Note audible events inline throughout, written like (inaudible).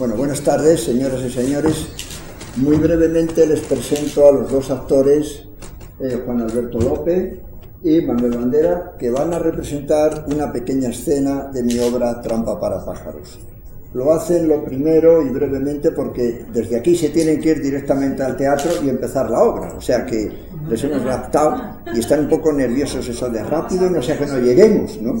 Bueno, buenas tardes, señoras y señores. Muy brevemente les presento a los dos actores, eh, Juan Alberto López y Manuel Bandera, que van a representar una pequeña escena de mi obra Trampa para pájaros. Lo hacen lo primero y brevemente porque desde aquí se tienen que ir directamente al teatro y empezar la obra. O sea que les hemos raptado y están un poco nerviosos eso de rápido, no sea que no lleguemos, ¿no?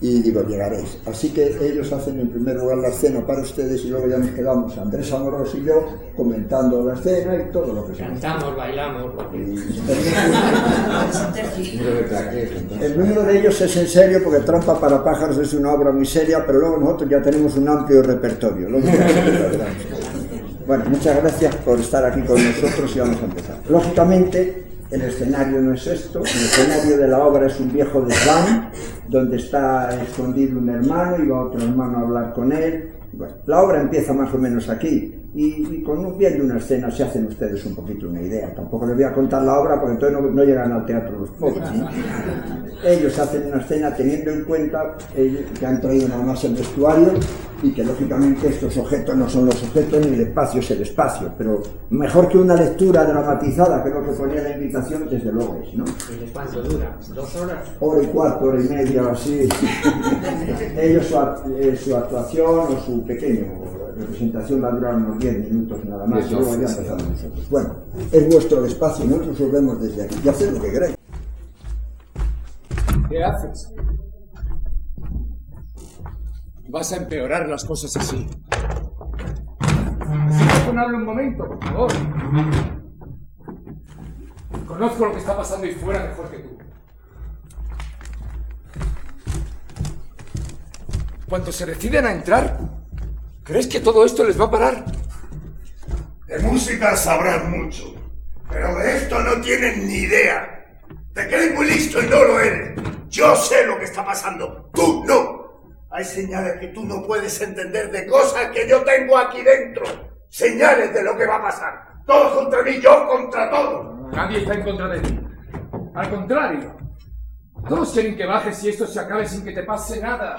Y digo, llegaréis. Así que ellos hacen en primer lugar la escena para ustedes y luego ya nos quedamos Andrés Amorós y yo comentando la escena y todo lo que sea. Cantamos, bailamos. El número de ellos es en serio porque Trampa para pájaros es una obra muy seria, pero luego nosotros ya tenemos un amplio repertorio. Bueno, muchas gracias por estar aquí con nosotros y vamos a empezar. Lógicamente, el escenario no es esto, el escenario de la obra es un viejo desván donde está escondido un hermano y va otro hermano a hablar con él. La obra empieza más o menos aquí y, con un viendo una escena se hacen ustedes un poquito una idea. Tampoco les voy a contar la obra porque entonces no, llegan al teatro los pobres. (laughs) Ellos hacen una escena teniendo en cuenta que han traído nada más el vestuario y que lógicamente estos objetos no son los objetos ni el espacio es el espacio, pero mejor que una lectura dramatizada, que es lo que ponía la invitación, desde luego es, ¿no? ¿Y cuánto dura? ¿Dos horas? Hora y cuarto, hora y media o así. (laughs) Ellos su, eh, su, actuación o su pequeño representación va a durar unos 10 minutos nada más, y luego ya empezamos nosotros. Bueno, es vuestro espacio, nosotros os vemos desde aquí y haced lo que queráis. ¿Qué haces? Vas a empeorar las cosas así. Hablar un momento, por favor. Conozco lo que está pasando y fuera mejor que tú. Cuando se deciden a entrar, ¿crees que todo esto les va a parar? De música sabrán mucho, pero de esto no tienen ni idea. Te crees muy listo y no lo eres. Yo sé lo que está pasando, tú no. Hay señales que tú no puedes entender de cosas que yo tengo aquí dentro. Señales de lo que va a pasar. Todos contra mí, yo contra todos. Nadie está en contra de ti. Al contrario. Todos quieren que bajes y esto se acabe sin que te pase nada.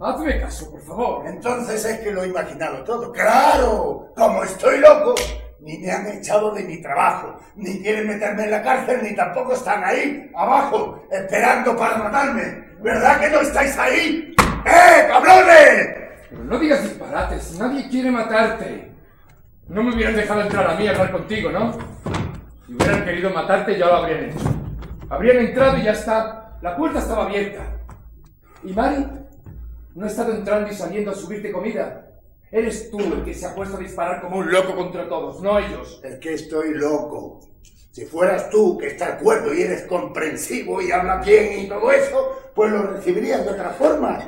Hazme caso, por favor. Entonces es que lo he imaginado todo. ¡Claro! Como estoy loco, ni me han echado de mi trabajo, ni quieren meterme en la cárcel, ni tampoco están ahí, abajo, esperando para matarme. ¿Verdad que no estáis ahí? ¡Eh, cabrones! Pero no digas disparates, nadie quiere matarte. No me hubieran dejado entrar a mí a hablar contigo, ¿no? Si hubieran querido matarte, ya lo habrían hecho. Habrían entrado y ya está. La puerta estaba abierta. ¿Y Mari? No ha estado entrando y saliendo a subirte comida. Eres tú el que se ha puesto a disparar como un loco contra todos, no ellos. Es que estoy loco. Si fueras tú que estás cuerdo y eres comprensivo y hablas bien y todo eso, pues lo recibirías de otra forma.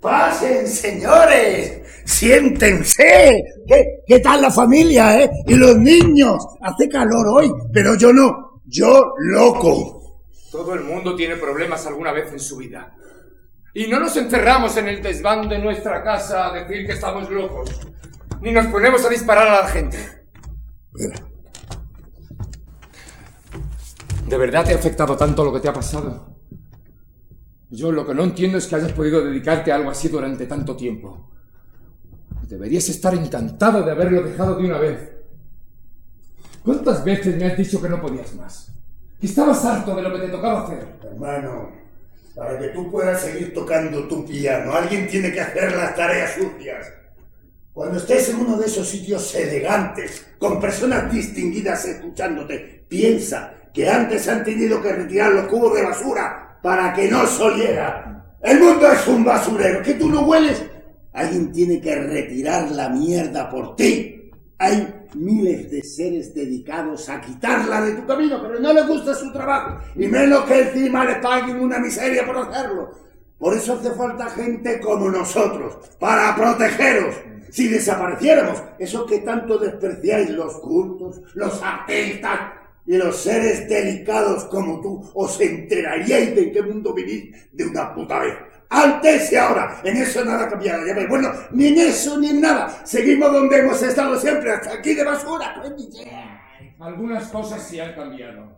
Pasen, señores, siéntense. ¿Qué, ¿Qué, tal la familia, eh? Y los niños. Hace calor hoy, pero yo no. Yo loco. Todo el mundo tiene problemas alguna vez en su vida. Y no nos encerramos en el desván de nuestra casa a decir que estamos locos. Ni nos ponemos a disparar a la gente. ¿De verdad te ha afectado tanto lo que te ha pasado? Yo lo que no entiendo es que hayas podido dedicarte a algo así durante tanto tiempo. Deberías estar encantado de haberlo dejado de una vez. ¿Cuántas veces me has dicho que no podías más? Estabas harto de lo que te tocaba hacer. Hermano, para que tú puedas seguir tocando tu piano, alguien tiene que hacer las tareas sucias. Cuando estés en uno de esos sitios elegantes, con personas distinguidas escuchándote, piensa que antes han tenido que retirar los cubos de basura para que no soliera. El mundo es un basurero, que tú no hueles. Alguien tiene que retirar la mierda por ti. Hay miles de seres dedicados a quitarla de tu camino, pero no les gusta su trabajo, y menos que encima le paguen una miseria por hacerlo. Por eso hace falta gente como nosotros, para protegeros. Si desapareciéramos, esos que tanto despreciáis los cultos, los artistas, y los seres delicados como tú os enteraríais de en qué mundo vivís de una puta vez. Antes y ahora, en eso nada cambiado, ya ves. Bueno, ni en eso ni en nada. Seguimos donde hemos estado siempre, hasta aquí de basura. Algunas cosas sí han cambiado.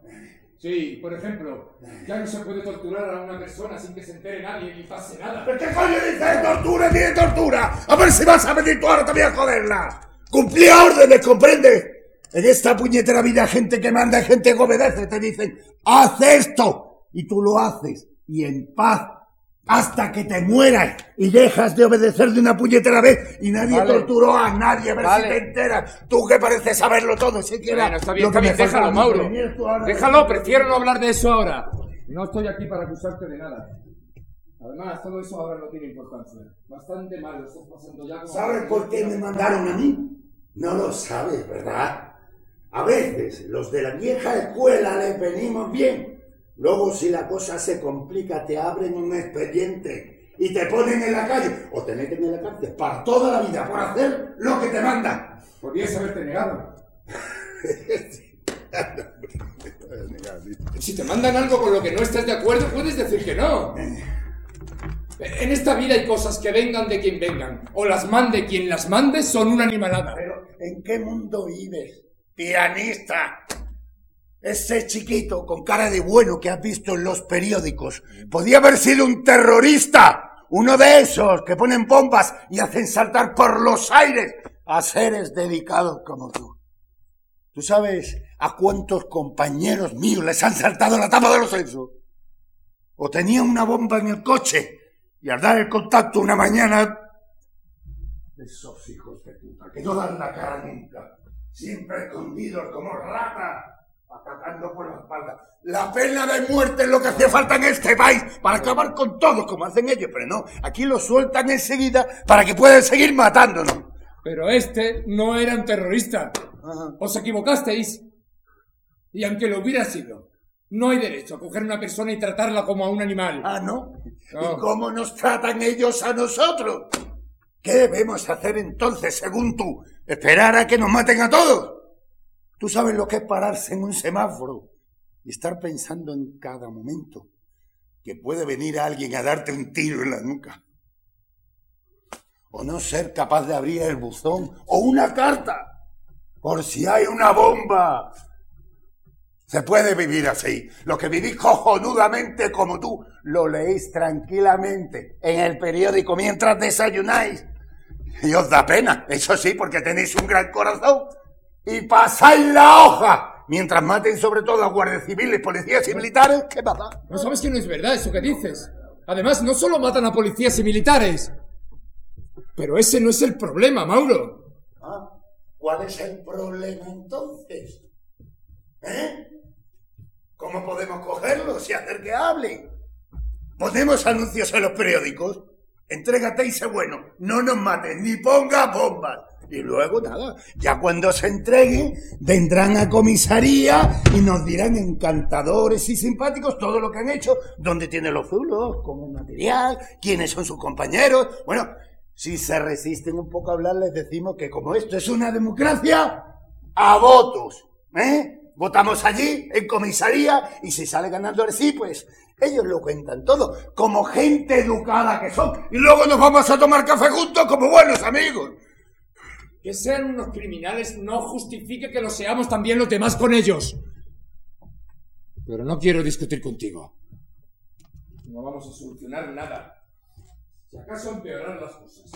Sí, por ejemplo, ya no se puede torturar a una persona sin que se entere nadie ni pase nada. ¿Pero qué coño dice de tortura de tortura? A ver si vas a venir tú ahora también a joderla. Cumplía órdenes, ¿comprende? En esta puñetera vida gente que manda gente que obedece. Te dicen, haz esto. Y tú lo haces. Y en paz. Hasta que te mueras y dejas de obedecer de una puñetera vez y nadie Vale. torturó a nadie, a ver Vale. si te enteras. Tú que pareces saberlo todo, siquiera. Bueno, está bien, está bien, déjalo, Mauro. Déjalo, prefiero no hablar de eso ahora. No estoy aquí para acusarte de nada. Además, todo eso ahora no tiene importancia. Bastante mal estás pasando ya. como- ¿Sabes por qué me mandaron a mí? No lo sabes, ¿verdad? A veces los de la vieja escuela les venimos bien. Luego si la cosa se complica te abren un expediente y te ponen en la calle o te meten en la cárcel para toda la vida por hacer lo que te mandan. Podías haberte negado. (laughs) Si te mandan algo con lo que no estás de acuerdo, puedes decir que no. En esta vida hay cosas que vengan de quien vengan, o las mande quien las mande, son una animalada. Pero ¿en qué mundo vives? Pianista. Ese chiquito con cara de bueno que has visto en los periódicos podía haber sido un terrorista. Uno de esos que ponen bombas y hacen saltar por los aires a seres dedicados como tú. ¿Tú sabes a cuántos compañeros míos les han saltado la tapa de los sesos? O tenían una bomba en el coche y al dar el contacto una mañana esos hijos de puta que no dan la cara nunca, siempre escondidos como ratas, atacando por la espalda. La pena de muerte es lo que hacía falta en este país para acabar con todos como hacen ellos, pero no, aquí lo sueltan enseguida para que puedan seguir matándonos. Pero este no era un terrorista. Os equivocasteis. Y aunque lo hubiera sido, no hay derecho a coger a una persona y tratarla como a un animal. Ah, ¿no? No. ¿Y cómo nos tratan ellos a nosotros? ¿Qué debemos hacer entonces, según tú? ¿Esperar a que nos maten a todos? Tú sabes lo que es pararse en un semáforo y estar pensando en cada momento que puede venir alguien a darte un tiro en la nuca. O no ser capaz de abrir el buzón o una carta por si hay una bomba. Se puede vivir así. Lo que vivís cojonudamente como tú, lo leéis tranquilamente en el periódico mientras desayunáis. Y os da pena, eso sí, porque tenéis un gran corazón. Y pasáis la hoja mientras maten sobre todo a guardias civiles, policías y militares. ¿Qué pasa? ¿No sabes que no es verdad eso que dices? Además, no solo matan a policías y militares. Pero ese no es el problema, Mauro. Ah, ¿Cuál es el problema entonces? ¿Eh? ¿Cómo podemos cogerlos y hacer que hablen? Ponemos anuncios en los periódicos. Entrégate y sé bueno. No nos maten ni ponga bombas. Y luego nada, ya cuando se entreguen, vendrán a comisaría y nos dirán encantadores y simpáticos todo lo que han hecho, dónde tienen los zulos, como material, quiénes son sus compañeros. Bueno, si se resisten un poco a hablar, les decimos que como esto es una democracia, a votos, ¿eh? Votamos allí, en comisaría, y si sale ganando sí, pues ellos lo cuentan todo, como gente educada que son, y luego nos vamos a tomar café juntos como buenos amigos. Que sean unos criminales no justifique que lo seamos también los demás con ellos. Pero no quiero discutir contigo. No vamos a solucionar nada. Si acaso empeorar las cosas.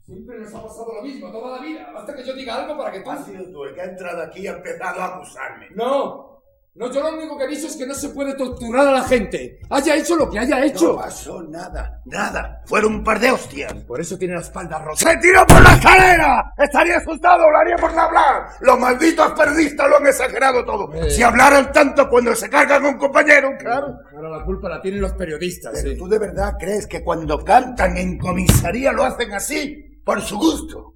Siempre nos ha pasado lo mismo, toda la vida. Basta que yo diga algo para que tú... Ha sido tú el que ha entrado aquí y ha empezado a acusarme. No, no, yo lo único que he dicho es que no se puede torturar a la gente. Haya hecho lo que haya No hecho. pasó nada, nada. Fueron un par de hostias. Por eso tiene la espalda rota. ¡Se tiró por la escalera! Estaría asustado, lo haría por no hablar. Los malditos periodistas lo han exagerado todo. Eh. Si hablaran tanto cuando se cargan a un compañero, claro. Ahora la culpa la tienen los periodistas. Pero sí. tú de verdad crees que cuando cantan en comisaría lo hacen así, por su gusto.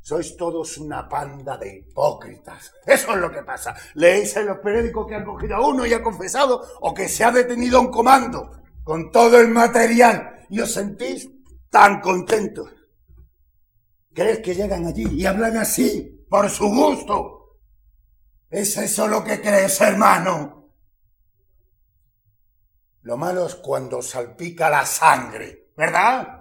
Sois todos una panda de hipócritas. Eso es lo que pasa. Leéis en los periódicos que han cogido a uno y ha confesado o que se ha detenido a un comando con todo el material y os sentís tan contentos. ¿Crees que llegan allí y hablan así, por su gusto? ¿Es eso lo que crees, hermano? Lo malo es cuando salpica la sangre, ¿verdad?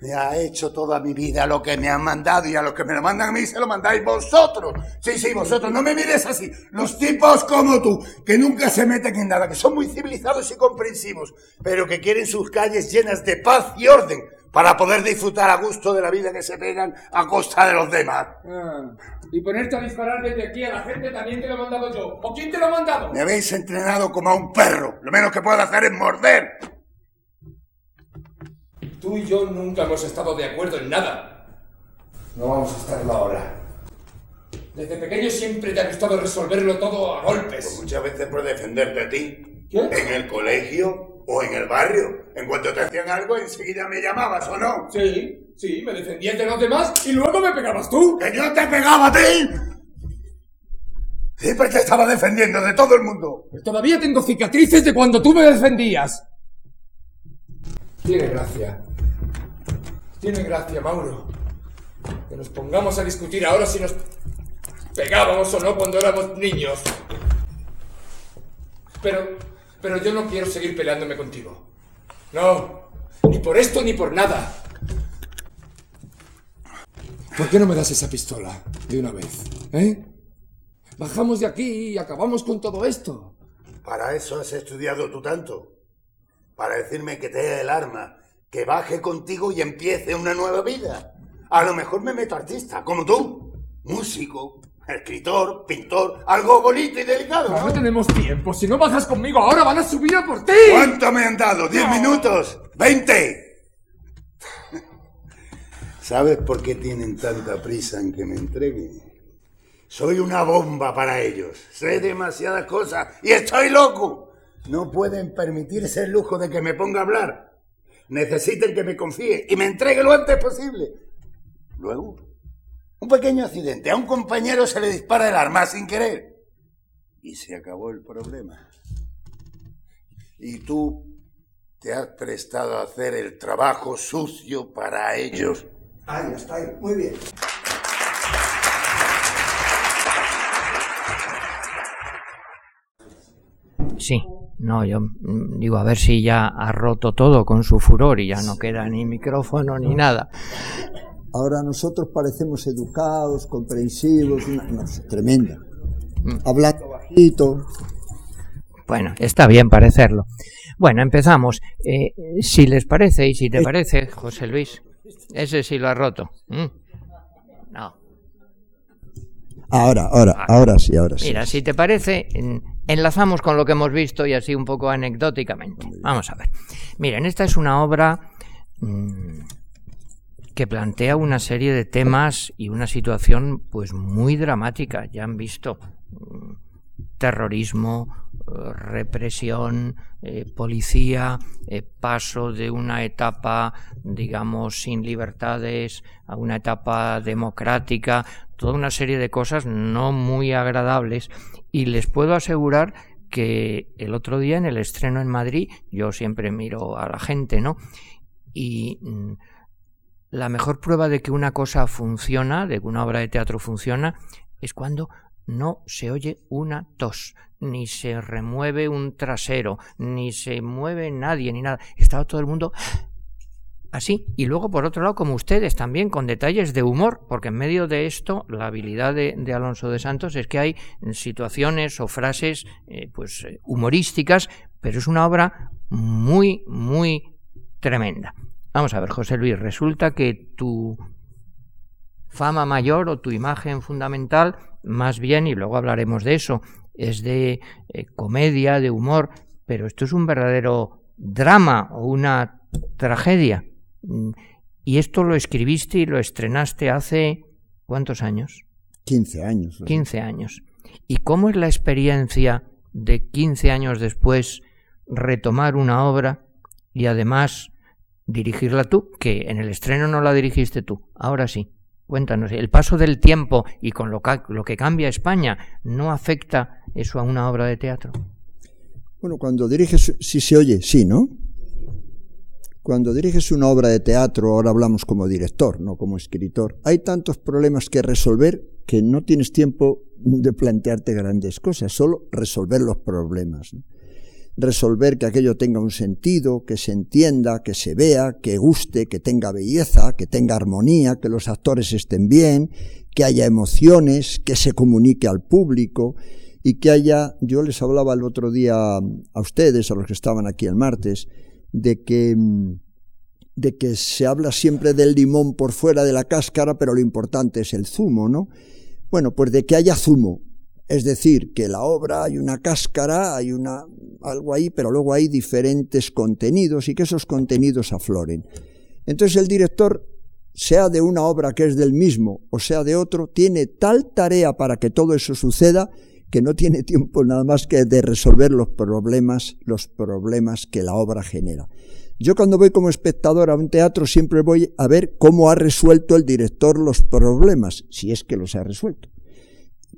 Ya he hecho toda mi vida lo que me han mandado y a los que me lo mandan a mí se lo mandáis vosotros. Sí, sí, vosotros, no me mires así. Los tipos como tú, que nunca se meten en nada, que son muy civilizados y comprensivos, pero que quieren sus calles llenas de paz y orden para poder disfrutar a gusto de la vida que se pegan a costa de los demás. Ah, y ponerte a disparar desde aquí a la gente también te lo he mandado yo. ¿O quién te lo ha mandado? Me habéis entrenado como a un perro. Lo menos que puedo hacer es morder. Tú y yo nunca hemos estado de acuerdo en nada. No vamos a estarlo ahora. Desde pequeño siempre te ha gustado resolverlo todo a golpes. Pues muchas veces por defenderte a ti. ¿Qué? En el colegio o en el barrio. En cuanto te hacían algo, enseguida me llamabas, ¿o no? Sí, sí, me defendías de los demás y luego me pegabas tú. ¡Que yo te pegaba a ti! Siempre te estaba defendiendo de todo el mundo. Todavía tengo cicatrices de cuando tú me defendías. Tiene gracia. Tiene gracia, Mauro. Que nos pongamos a discutir ahora si nos pegábamos o no cuando éramos niños. Pero, pero yo no quiero seguir peleándome contigo. No, ni por esto ni por nada. ¿Por qué no me das esa pistola de una vez? ¿Eh? Bajamos de aquí y acabamos con todo esto. Para eso has estudiado tú tanto. Para decirme que te dé el arma, que baje contigo y empiece una nueva vida. A lo mejor me meto artista, como tú. Músico, escritor, pintor, algo bonito y delicado. No ¿no? tenemos tiempo. Si no bajas conmigo ahora van a subir a por ti. ¿Cuánto me han dado? ¿Diez No. minutos? ¿Veinte? ¿Sabes por qué tienen tanta prisa en que me entregue? Soy una bomba para ellos. Sé demasiadas cosas y estoy loco. No pueden permitirse el lujo de que me ponga a hablar. Necesitan que me confíe y me entregue lo antes posible. Luego, un pequeño accidente. A un compañero se le dispara el arma sin querer. Y se acabó el problema. Y tú te has prestado a hacer el trabajo sucio para ellos. Ahí está, ahí. Muy bien. Sí, no, yo mm, digo, a ver si ya ha roto todo con su furor y ya no queda ni micrófono ni nada. Ahora nosotros parecemos educados, comprensivos, una, no, es tremenda. Hablando bajito. Bueno, está bien parecerlo. Bueno, empezamos. Eh, si les parece y si te parece, José Luis, ese sí lo ha roto. ¿Mm? No. Ahora, ahora, ahora sí, ahora sí. Mira, si te parece, enlazamos con lo que hemos visto y así un poco anecdóticamente. Vamos a ver. Miren, esta es una obra mm, que plantea una serie de temas y una situación pues muy dramática. Ya han visto mm, terrorismo, eh, represión, eh, policía, eh, paso de una etapa, digamos, sin libertades a una etapa democrática, toda una serie de cosas no muy agradables y les puedo asegurar que el otro día en el estreno en Madrid, yo siempre miro a la gente, ¿no? Y mm, la mejor prueba de que una cosa funciona, de que una obra de teatro funciona, es cuando no se oye una tos, ni se remueve un trasero, ni se mueve nadie, ni nada. Estaba todo el mundo así. Y luego, por otro lado, como ustedes también, con detalles de humor, porque en medio de esto, la habilidad de, Alonso de Santos es que hay situaciones o frases eh, pues eh, humorísticas, pero es una obra muy, muy tremenda. Vamos a ver, José Luis, resulta que tu fama mayor o tu imagen fundamental, más bien, y luego hablaremos de eso, es de eh, comedia, de humor, pero esto es un verdadero drama o una tragedia. Mm, Y esto lo escribiste y lo estrenaste hace ¿cuántos años? 15 años. 15 años. ¿Y cómo es la experiencia de 15 años después retomar una obra y además dirigirla tú? Que en el estreno no la dirigiste tú, ahora sí. Cuéntanos, ¿el paso del tiempo y con lo, lo que cambia España no afecta eso a una obra de teatro? Bueno, cuando diriges, si se oye, sí, ¿no? Cuando diriges una obra de teatro, ahora hablamos como director, no como escritor, hay tantos problemas que resolver que no tienes tiempo de plantearte grandes cosas, solo resolver los problemas. resolver que aquello tenga un sentido, que se entienda, que se vea, que guste, que tenga belleza, que tenga armonía, que los actores estén bien, que haya emociones, que se comunique al público y que haya, yo les hablaba el otro día a ustedes, a los que estaban aquí el martes, de que de que se habla siempre del limón por fuera de la cáscara, pero lo importante es el zumo, ¿no? Bueno, pues de que haya zumo, es decir, que la obra hay una cáscara, hay una algo ahí, pero luego hay diferentes contenidos y que esos contenidos afloren. Entonces el director, sea de una obra que es del mismo o sea de otro, tiene tal tarea para que todo eso suceda que no tiene tiempo nada más que de resolver los problemas, los problemas que la obra genera. Yo cuando voy como espectador a un teatro siempre voy a ver cómo ha resuelto el director los problemas, si es que los ha resuelto.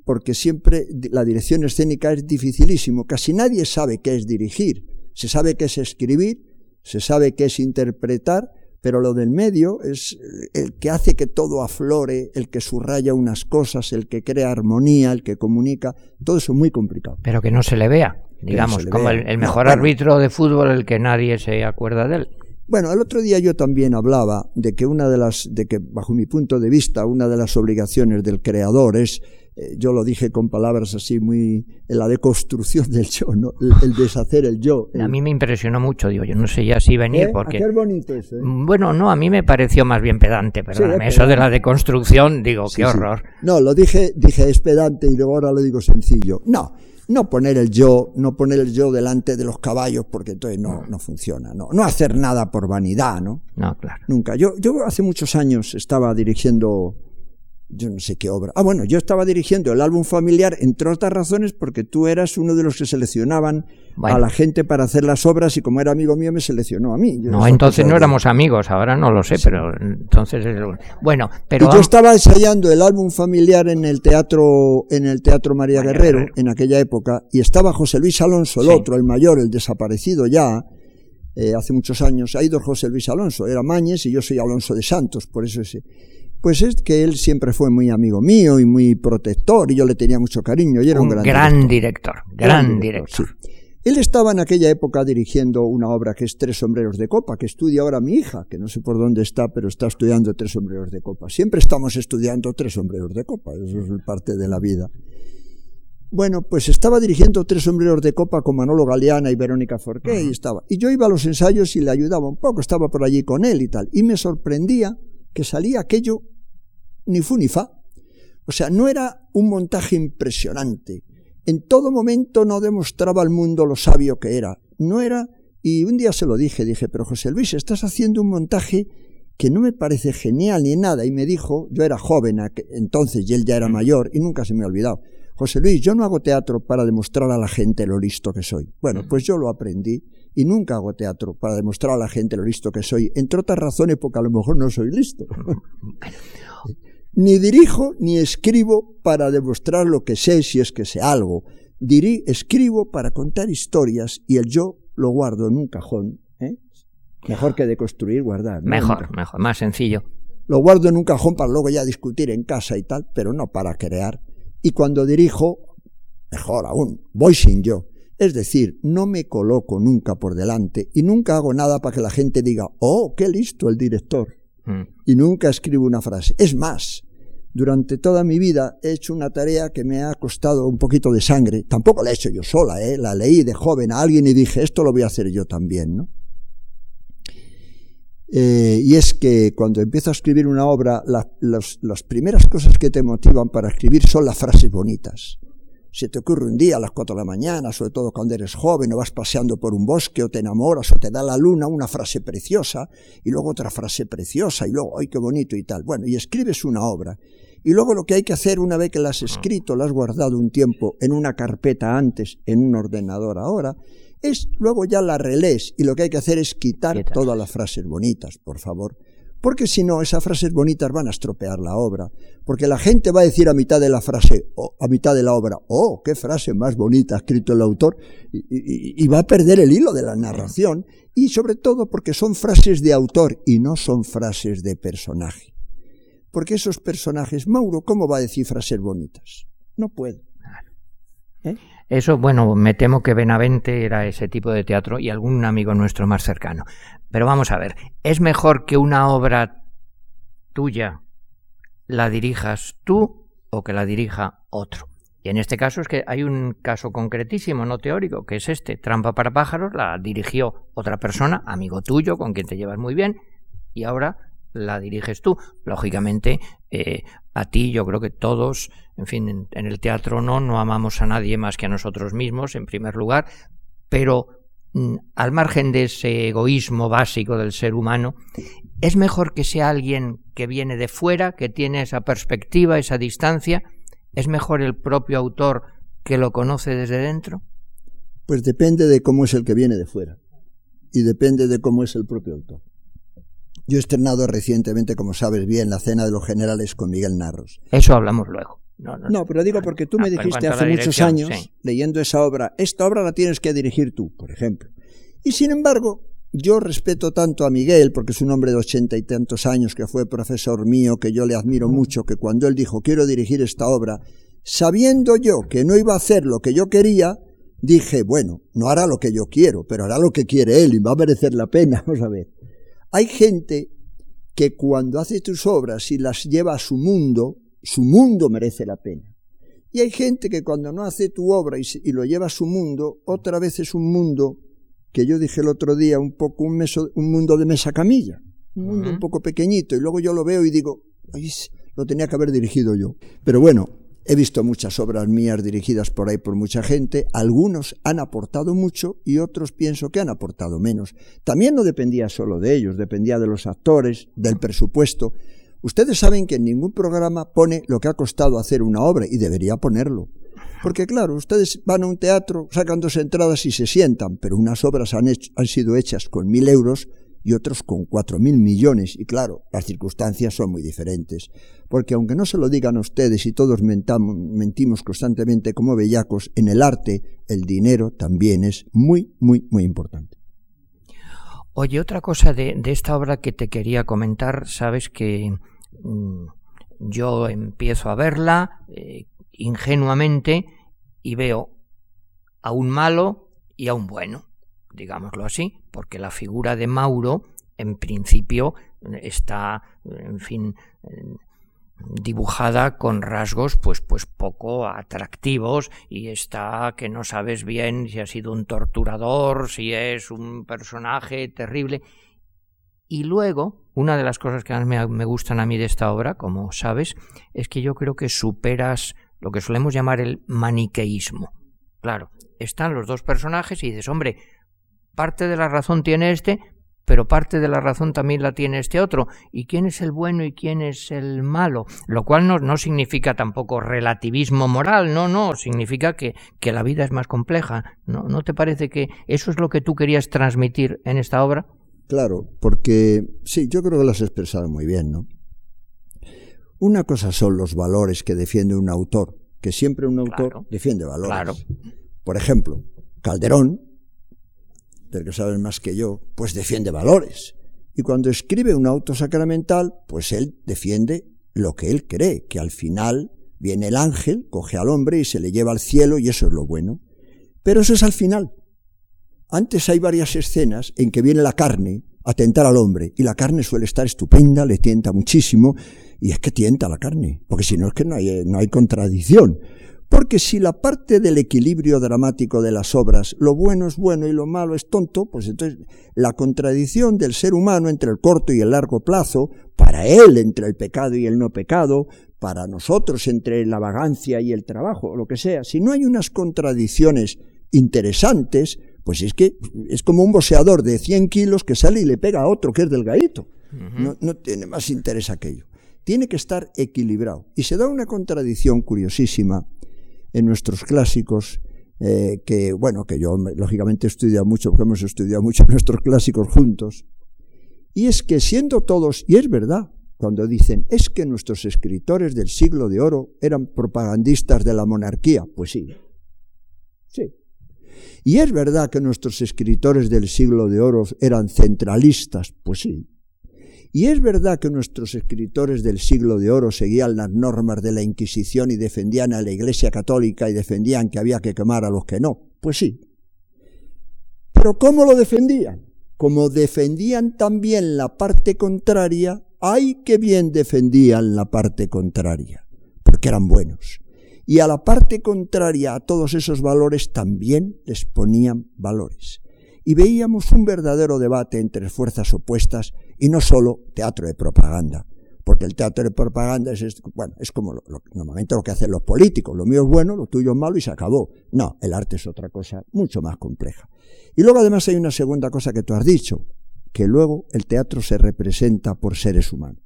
Porque siempre la dirección escénica es dificilísimo. Casi nadie sabe qué es dirigir. Se sabe qué es escribir, se sabe qué es interpretar, pero lo del medio es el que hace que todo aflore, el que subraya unas cosas, el que crea armonía, el que comunica, todo eso es muy complicado. Pero que no se le vea, digamos, como el, mejor árbitro de fútbol el que nadie se acuerda de él. Bueno, el otro día yo también hablaba de que una de las, de que bajo mi punto de vista, una de las obligaciones del creador es eh, yo lo dije con palabras así muy en la deconstrucción del yo, ¿no? el, deshacer el yo. A mí me impresionó mucho, digo, yo no sé ya si venir ¿Eh? porque... Bonito eso, ¿eh? Mm, bueno, no, a mí me pareció más bien pedante, pero eso de la deconstrucción, digo, qué horror. No, lo dije, dije es pedante y luego ahora lo digo sencillo. No, no poner el yo, no poner el yo delante de los caballos porque entonces no, no funciona, no, no hacer nada por vanidad, ¿no? No, claro. Nunca. Yo, yo hace muchos años estaba dirigiendo yo no sé qué obra. Ah, bueno, yo estaba dirigiendo el álbum familiar, entre otras razones, porque tú eras uno de los que seleccionaban a la gente para hacer las obras y como era amigo mío me seleccionó a mí. no, entonces no éramos amigos, ahora no lo sé, pero entonces bueno, pero y yo estaba ensayando el álbum familiar en el teatro en el teatro María, Guerrero, en aquella época y estaba José Luis Alonso, el otro, el mayor, el desaparecido ya. Eh, hace muchos años, ha ido José Luis Alonso, era Mañez y yo soy Alonso de Santos, por eso ese. Pues es que él siempre fue muy amigo mío y muy protector y yo le tenía mucho cariño y era un, gran, gran director. gran, director. Él estaba en aquella época dirigiendo una obra que es Tres sombreros de copa, que estudia ahora mi hija, que no sé por dónde está, pero está estudiando Tres sombreros de copa. Siempre estamos estudiando Tres sombreros de copa, eso es parte de la vida. Bueno, pues estaba dirigiendo Tres sombreros de copa con Manolo Galeana y Verónica Forqué y estaba. Y yo iba a los ensayos y le ayudaba un poco, estaba por allí con él y tal. Y me sorprendía que salía aquello ni fu ni fa. O sea, no era un montaje impresionante. En todo momento no demostraba al mundo lo sabio que era. No era, y un día se lo dije, dije, pero José Luis, estás haciendo un montaje que no me parece genial ni nada. Y me dijo, yo era joven entonces y él ya era mayor y nunca se me ha olvidado. José Luis, yo no hago teatro para demostrar a la gente lo listo que soy. Bueno, pues yo lo aprendí y nunca hago teatro para demostrar a la gente lo listo que soy, entre otras razones porque a lo mejor no soy listo. Ni dirijo ni escribo para demostrar lo que sé si es que sé algo. Dirí, escribo para contar historias y el yo lo guardo en un cajón. ¿eh? Mejor que de construir, guardar. Mejor, mejor, más sencillo. Lo guardo en un cajón para luego ya discutir en casa y tal, pero no para crear. Y cuando dirijo, mejor aún, voy sin yo. Es decir, no me coloco nunca por delante y nunca hago nada para que la gente diga, oh, qué listo el director. Mm. Y nunca escribo una frase. Es más, durante toda mi vida he hecho una tarea que me ha costado un poquito de sangre. Tampoco la he hecho yo sola, ¿eh? la leí de joven a alguien y dije, esto lo voy a hacer yo también. ¿no? Eh, y es que cuando empiezo a escribir una obra, las primeras cosas que te motivan para escribir son las frases bonitas se te ocurre un día a las 4 de la mañana, sobre todo cuando eres joven o vas paseando por un bosque o te enamoras o te da la luna una frase preciosa y luego otra frase preciosa y luego, ¡ay, qué bonito y tal! Bueno, y escribes una obra. Y luego lo que hay que hacer una vez que la has escrito, la has guardado un tiempo en una carpeta antes, en un ordenador ahora, es luego ya la relés y lo que hay que hacer es quitar todas las frases bonitas, por favor porque si no, esas frases bonitas van a estropear la obra. Porque la gente va a decir a mitad de la frase, a mitad de la obra, oh, qué frase más bonita ha escrito el autor, y, y, va a perder el hilo de la narración. Y sobre todo porque son frases de autor y no son frases de personaje. Porque esos personajes, Mauro, ¿cómo va a decir frases bonitas? No puede. ¿Eh? Eso, bueno, me temo que Benavente era ese tipo de teatro y algún amigo nuestro más cercano. Pero vamos a ver, ¿es mejor que una obra tuya la dirijas tú o que la dirija otro? Y en este caso es que hay un caso concretísimo, no teórico, que es este. Trampa para pájaros la dirigió otra persona, amigo tuyo, con quien te llevas muy bien, y ahora la diriges tú. Lógicamente, eh, a ti yo creo que todos, en fin, en, el teatro no, no amamos a nadie más que a nosotros mismos, en primer lugar, pero mm, al margen de ese egoísmo básico del ser humano, es mejor que sea alguien que viene de fuera, que tiene esa perspectiva, esa distancia, es mejor el propio autor que lo conoce desde dentro. Pues depende de cómo es el que viene de fuera y depende de cómo es el propio autor. Yo he estrenado recientemente, como sabes bien, la cena de los generales con Miguel Narros. Eso hablamos luego. No, pero digo porque tú me ah, dijiste hace muchos años, leyendo esa obra, esta obra la tienes que dirigir tú, por ejemplo. Y sin embargo, yo respeto tanto a Miguel, porque es un hombre de ochenta y tantos años que fue profesor mío, que yo le admiro mucho, que cuando él dijo quiero dirigir esta obra, sabiendo yo que no iba a hacer lo que yo quería, dije, bueno, no hará lo que yo quiero, pero hará lo que quiere él y va a merecer la pena. (laughs) Vamos a ver. Hay gente que cuando hace tus obras y las lleva a su mundo, su mundo merece la pena. Y hay gente que cuando no hace tu obra y, lo lleva a su mundo, otra vez es un mundo que yo dije el otro día, un poco un, un mundo de mesa camilla, un mundo un poco pequeñito, y luego yo lo veo y digo, lo tenía que haber dirigido yo. Pero bueno, He visto muchas obras mías dirigidas por ahí por mucha gente, algunos han aportado mucho y otros pienso que han aportado menos. También no dependía solo de ellos, dependía de los actores, del presupuesto. Ustedes saben que en ningún programa pone lo que ha costado hacer una obra y debería ponerlo. Porque claro, ustedes van a un teatro, sacan dos entradas y se sientan, pero unas obras han, han sido hechas con mil euros y otros con cuatro mil millones. Y claro, las circunstancias son muy diferentes. Porque aunque no se lo digan a ustedes y todos mentamos, mentimos constantemente como bellacos, en el arte el dinero también es muy, muy, muy importante. Oye, otra cosa de, esta obra que te quería comentar, sabes que mm, yo empiezo a verla eh, ingenuamente y veo a un malo y a un bueno digámoslo así, porque la figura de Mauro, en principio, está, en fin, dibujada con rasgos pues pues poco atractivos y está que no sabes bien si ha sido un torturador, si es un personaje terrible. Y luego, una de las cosas que más me, me gustan a mí de esta obra, como sabes, es que yo creo que superas lo que solemos llamar el maniqueísmo. Claro, están los dos personajes y dices, hombre, parte de la razón tiene este, pero parte de la razón también la tiene este otro. ¿Y quién es el bueno y quién es el malo? Lo cual no, no significa tampoco relativismo moral, no, no, significa que, que la vida es más compleja. ¿No, ¿No te parece que eso es lo que tú querías transmitir en esta obra? Claro, porque sí, yo creo que lo has expresado muy bien, ¿no? Una cosa son los valores que defiende un autor, que siempre un autor defiende valores. Claro. Por ejemplo, Calderón del que sabes más que yo, pues defiende valores. Y cuando escribe un auto sacramental, pues él defiende lo que él cree, que al final viene el ángel, coge al hombre y se le lleva al cielo y eso es lo bueno. Pero eso es al final. Antes hay varias escenas en que viene la carne a tentar al hombre y la carne suele estar estupenda, le tienta muchísimo y es que tienta la carne, porque si no es que no hay contradicción. Porque si la parte del equilibrio dramático de las obras, lo bueno es bueno y lo malo es tonto, pues entonces la contradicción del ser humano entre el corto y el largo plazo, para él entre el pecado y el no pecado, para nosotros entre la vagancia y el trabajo, lo que sea, si no hay unas contradicciones interesantes, pues es que es como un boxeador de 100 kilos que sale y le pega a otro que es delgadito. no, no tiene más interés aquello. Tiene que estar equilibrado. Y se da una contradicción curiosísima en nuestros clásicos, eh, que bueno, que yo lógicamente he estudiado mucho, porque hemos estudiado mucho (laughs) nuestros clásicos juntos, y es que siendo todos, y es verdad, cuando dicen, es que nuestros escritores del siglo de oro eran propagandistas de la monarquía, pues sí, sí. Y es verdad que nuestros escritores del siglo de oro eran centralistas, pues sí. Y es verdad que nuestros escritores del siglo de oro seguían las normas de la Inquisición y defendían a la Iglesia Católica y defendían que había que quemar a los que no. Pues sí. Pero ¿cómo lo defendían? Como defendían también la parte contraria, ¡ay que bien defendían la parte contraria! Porque eran buenos. Y a la parte contraria a todos esos valores también les ponían valores. Y veíamos un verdadero debate entre fuerzas opuestas y no solo teatro de propaganda, porque el teatro de propaganda es, bueno, es como lo, normalmente lo que hacen los políticos, lo mío es bueno, lo tuyo es malo y se acabó. No, el arte es otra cosa mucho más compleja. Y luego además hay una segunda cosa que tú has dicho, que luego el teatro se representa por seres humanos.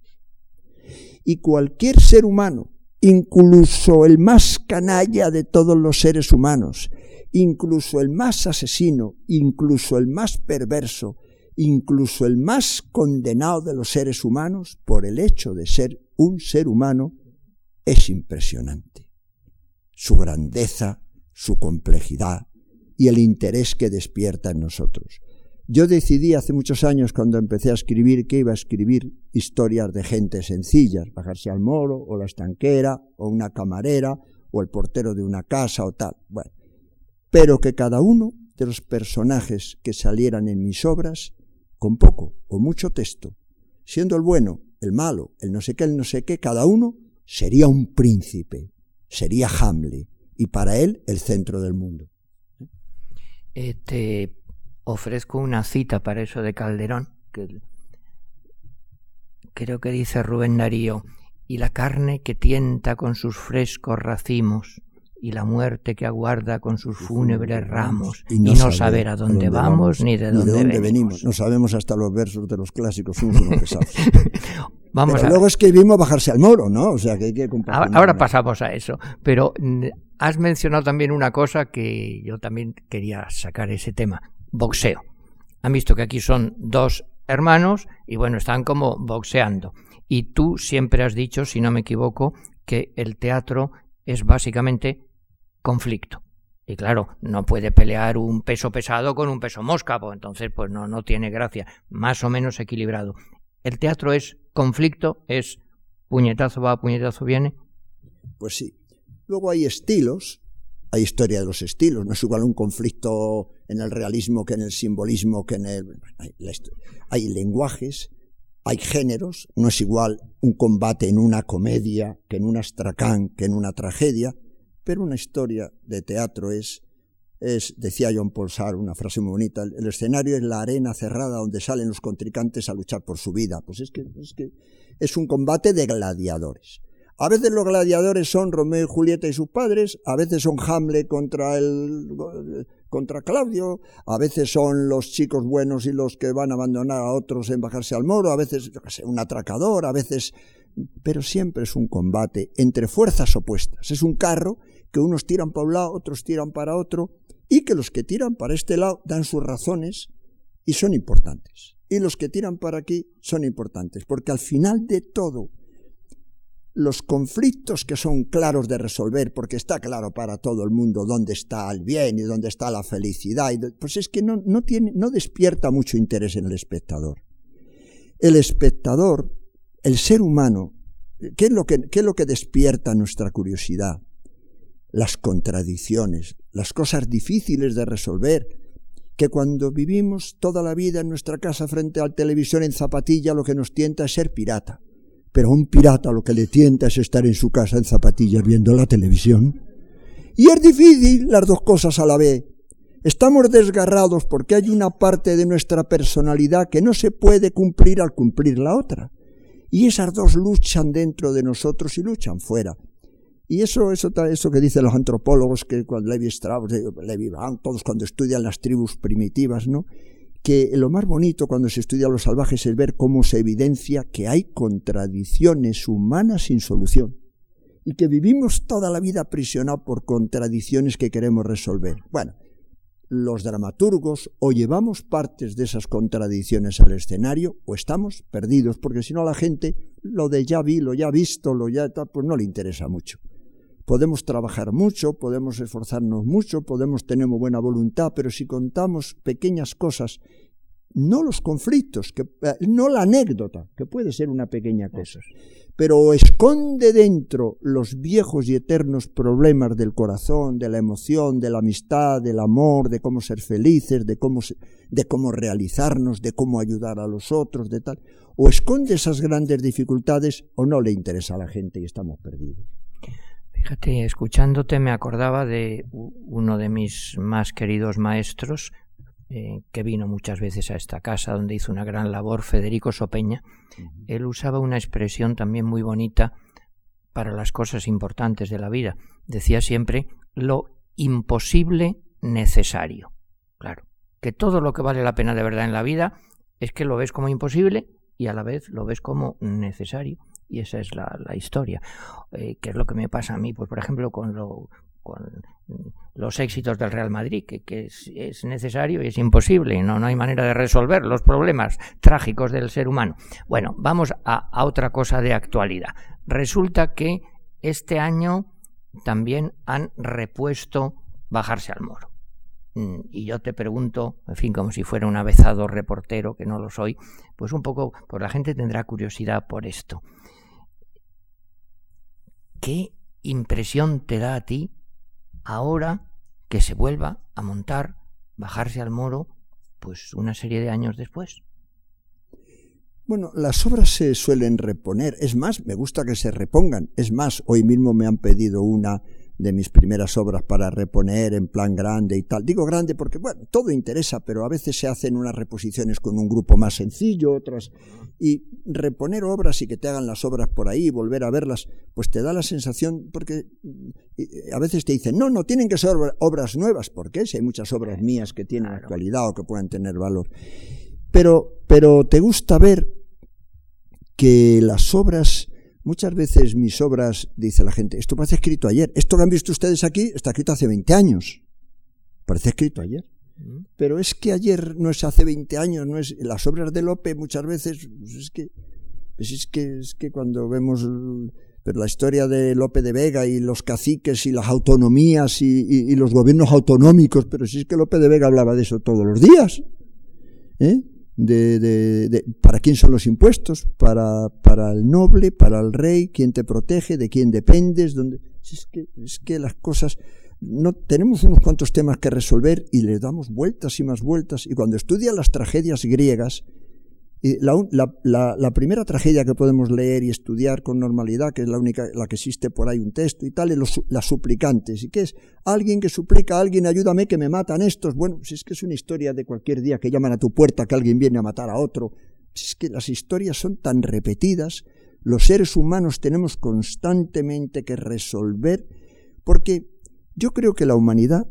Y cualquier ser humano, incluso el más canalla de todos los seres humanos, incluso el más asesino, incluso el más perverso, incluso el más condenado de los seres humanos, por el hecho de ser un ser humano, es impresionante. Su grandeza, su complejidad y el interés que despierta en nosotros. Yo decidí hace muchos años, cuando empecé a escribir, que iba a escribir historias de gente sencillas, bajarse al moro, o la estanquera, o una camarera, o el portero de una casa, o tal. Bueno, pero que cada uno de los personajes que salieran en mis obras con poco o mucho texto, siendo el bueno, el malo, el no sé qué, el no sé qué, cada uno sería un príncipe, sería Hamlet, y para él el centro del mundo. Eh, te ofrezco una cita para eso de Calderón, que creo que dice Rubén Darío, y la carne que tienta con sus frescos racimos, y la muerte que aguarda con sus fúnebres ramos, y no, saber a dónde, vamos, ni de dónde, venimos. No sabemos hasta los versos de los clásicos, (laughs) Vamos Pero a luego escribimos bajarse al moro, ¿no? O sea que hay que Ahora, pasamos a eso. Pero mm, has mencionado también una cosa que yo también quería sacar ese tema. Boxeo. Han visto que aquí son dos hermanos y bueno, están como boxeando. Y tú siempre has dicho, si no me equivoco, que el teatro es básicamente conflicto. Y claro, no puede pelear un peso pesado con un peso mosca, pues entonces pues no, no tiene gracia, más o menos equilibrado. El teatro es conflicto, es puñetazo va, puñetazo viene. Pues sí. Luego hay estilos, hay historia de los estilos, no es igual un conflicto en el realismo que en el simbolismo, que en el... Hay lenguajes, hay géneros, no es igual un combate en una comedia que en un astracán, que en una tragedia, pero una historia de teatro es, es decía John Paul una frase muy bonita, el, escenario es la arena cerrada donde salen los contrincantes a luchar por su vida. Pues es que es, que es un combate de gladiadores. A veces los gladiadores son Romeo y Julieta y sus padres, a veces son Hamlet contra el contra Claudio, a veces son los chicos buenos y los que van a abandonar a otros en bajarse al moro, a veces un atracador, a veces pero siempre es un combate entre fuerzas opuestas. Es un carro que unos tiran para un lado, otros tiran para otro, y que los que tiran para este lado dan sus razones y son importantes. Y los que tiran para aquí son importantes, porque al final de todo, los conflictos que son claros de resolver, porque está claro para todo el mundo dónde está el bien y dónde está la felicidad, pues es que no, tiene, no despierta mucho interés en el espectador. El espectador, el ser humano, ¿qué es lo que, qué es lo que despierta nuestra curiosidad? Las contradicciones, las cosas difíciles de resolver, que cuando vivimos toda la vida en nuestra casa frente al televisión en zapatilla lo que nos tienta es ser pirata. Pero a un pirata lo que le tienta es estar en su casa en zapatillas viendo la televisión. Y es difícil las dos cosas a la vez. Estamos desgarrados porque hay una parte de nuestra personalidad que no se puede cumplir al cumplir la otra. Y esas dos luchan dentro de nosotros y luchan fuera. Y eso, eso, eso que dicen los antropólogos, que cuando Levi Strauss, Levi Van, todos cuando estudian las tribus primitivas, ¿no? que lo más bonito cuando se estudia a los salvajes es ver cómo se evidencia que hay contradicciones humanas sin solución y que vivimos toda la vida aprisionados por contradicciones que queremos resolver. Bueno, los dramaturgos o llevamos partes de esas contradicciones al escenario o estamos perdidos, porque si no a la gente lo de ya vi, lo ya visto, lo ya tal, pues no le interesa mucho. Podemos trabajar mucho, podemos esforzarnos mucho, podemos tener muy buena voluntad, pero si contamos pequeñas cosas no los conflictos, que, eh, no la anécdota, que puede ser una pequeña cosa, pero esconde dentro los viejos y eternos problemas del corazón, de la emoción, de la amistad, del amor, de cómo ser felices, de cómo, de cómo realizarnos, de cómo ayudar a los otros, de tal. O esconde esas grandes dificultades o no le interesa a la gente y estamos perdidos. Fíjate, escuchándote me acordaba de uno de mis más queridos maestros, eh, que vino muchas veces a esta casa, donde hizo una gran labor, Federico Sopeña, él usaba una expresión también muy bonita para las cosas importantes de la vida. Decía siempre lo imposible necesario. Claro, que todo lo que vale la pena de verdad en la vida es que lo ves como imposible y a la vez lo ves como necesario. Y esa es la, historia. Eh, ¿Qué es lo que me pasa a mí? Pues, por ejemplo, con lo, con los éxitos del Real Madrid, que, es, necesario y es imposible, no, no hay manera de resolver los problemas trágicos del ser humano. Bueno, vamos a, otra cosa de actualidad. Resulta que este año también han repuesto bajarse al moro. Mm, y yo te pregunto, en fin, como si fuera un avezado reportero, que no lo soy, pues un poco, pues la gente tendrá curiosidad por esto. ¿Qué impresión te da a ti ahora que se vuelva a montar, bajarse al moro, pues una serie de años después. Bueno, las obras se suelen reponer. Es más, me gusta que se repongan. Es más, hoy mismo me han pedido una de mis primeras obras para reponer en plan grande y tal. Digo grande porque, bueno, todo interesa, pero a veces se hacen unas reposiciones con un grupo más sencillo, otras... Y reponer obras y que te hagan las obras por ahí, volver a verlas, pues te da la sensación, porque a veces te dicen, no, no, tienen que ser obras nuevas, ¿por qué? Si hay muchas obras mías que tienen actualidad o que puedan tener valor. Pero, pero te gusta ver que las obras Muchas veces mis obras, dice la gente, esto parece escrito ayer. Esto que han visto ustedes aquí está escrito hace 20 años. Parece escrito ayer. Mm. Pero es que ayer no es hace 20 años, no es las obras de Lope muchas veces pues es que pues es que es que cuando vemos la historia de Lope de Vega y los caciques y las autonomías y, y los gobiernos autonómicos, pero si es que Lope de Vega hablaba de eso todos los días. ¿eh? De, de, para quién son los impuestos, para, para el noble, para el rey, quién te protege, de quién dependes, dónde... Es que, es que las cosas no tenemos unos cuantos temas que resolver y le damos vueltas y más vueltas. Y cuando estudia las tragedias griegas la, primera tragedia que podemos leer y estudiar con normalidad, que es la única, la que existe por ahí un texto y tal, es los, las suplicantes. ¿Y qué es? Alguien que suplica a alguien, ayúdame que me matan estos. Bueno, si es que es una historia de cualquier día que llaman a tu puerta que alguien viene a matar a otro. Si es que las historias son tan repetidas, los seres humanos tenemos constantemente que resolver, porque yo creo que la humanidad,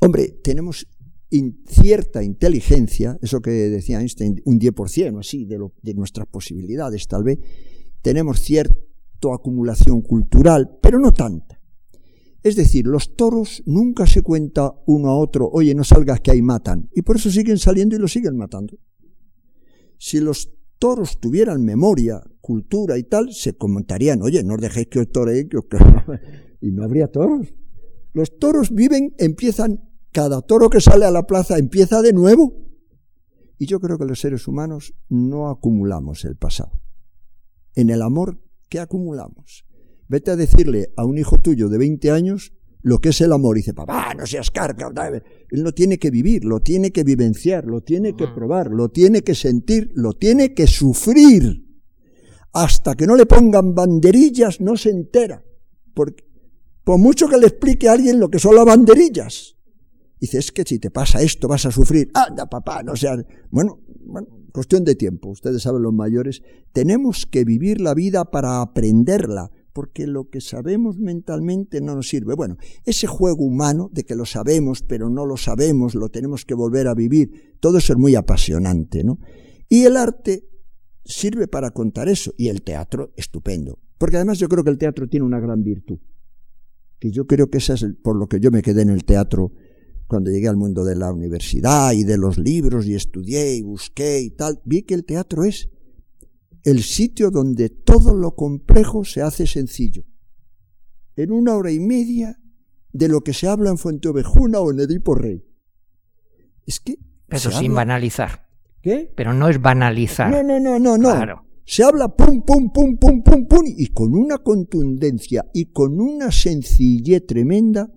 hombre, tenemos cierta inteligencia, eso que decía Einstein, un 10% así de, de nuestras posibilidades tal vez, tenemos cierta acumulación cultural, pero no tanta. Es decir, los toros nunca se cuenta uno a otro, oye, no salgas que ahí matan, y por eso siguen saliendo y lo siguen matando. Si los toros tuvieran memoria, cultura y tal, se comentarían, oye, no os dejéis que os toreen, (laughs) que os... y no habría toros. Los toros viven, empiezan cada toro que sale a la plaza empieza de nuevo. Y yo creo que los seres humanos no acumulamos el pasado. En el amor, ¿qué acumulamos? Vete a decirle a un hijo tuyo de 20 años lo que es el amor. Y dice, papá, no seas carga. Él lo tiene que vivir, lo tiene que vivenciar, lo tiene que probar, lo tiene que sentir, lo tiene que sufrir. Hasta que no le pongan banderillas, no se entera. Porque, por mucho que le explique a alguien lo que son las banderillas, Dice, es que si te pasa esto vas a sufrir. Anda, papá, no sea... Bueno, bueno, cuestión de tiempo. Ustedes saben los mayores. Tenemos que vivir la vida para aprenderla, porque lo que sabemos mentalmente no nos sirve. Bueno, ese juego humano de que lo sabemos, pero no lo sabemos, lo tenemos que volver a vivir, todo eso es muy apasionante, ¿no? Y el arte sirve para contar eso, y el teatro, estupendo. Porque además yo creo que el teatro tiene una gran virtud, que yo creo que esa es por lo que yo me quedé en el teatro cuando llegué al mundo de la universidad y de los libros y estudié y busqué y tal, vi que el teatro es el sitio donde todo lo complejo se hace sencillo. En una hora y media de lo que se habla en Fuente Ovejuna o en Edipo Rey. Es que Pero sin habla- banalizar. ¿Qué? Pero no es banalizar. No, no, no, no, no. Claro. Se habla pum, pum, pum, pum, pum, pum, y con una contundencia y con una sencillez tremenda,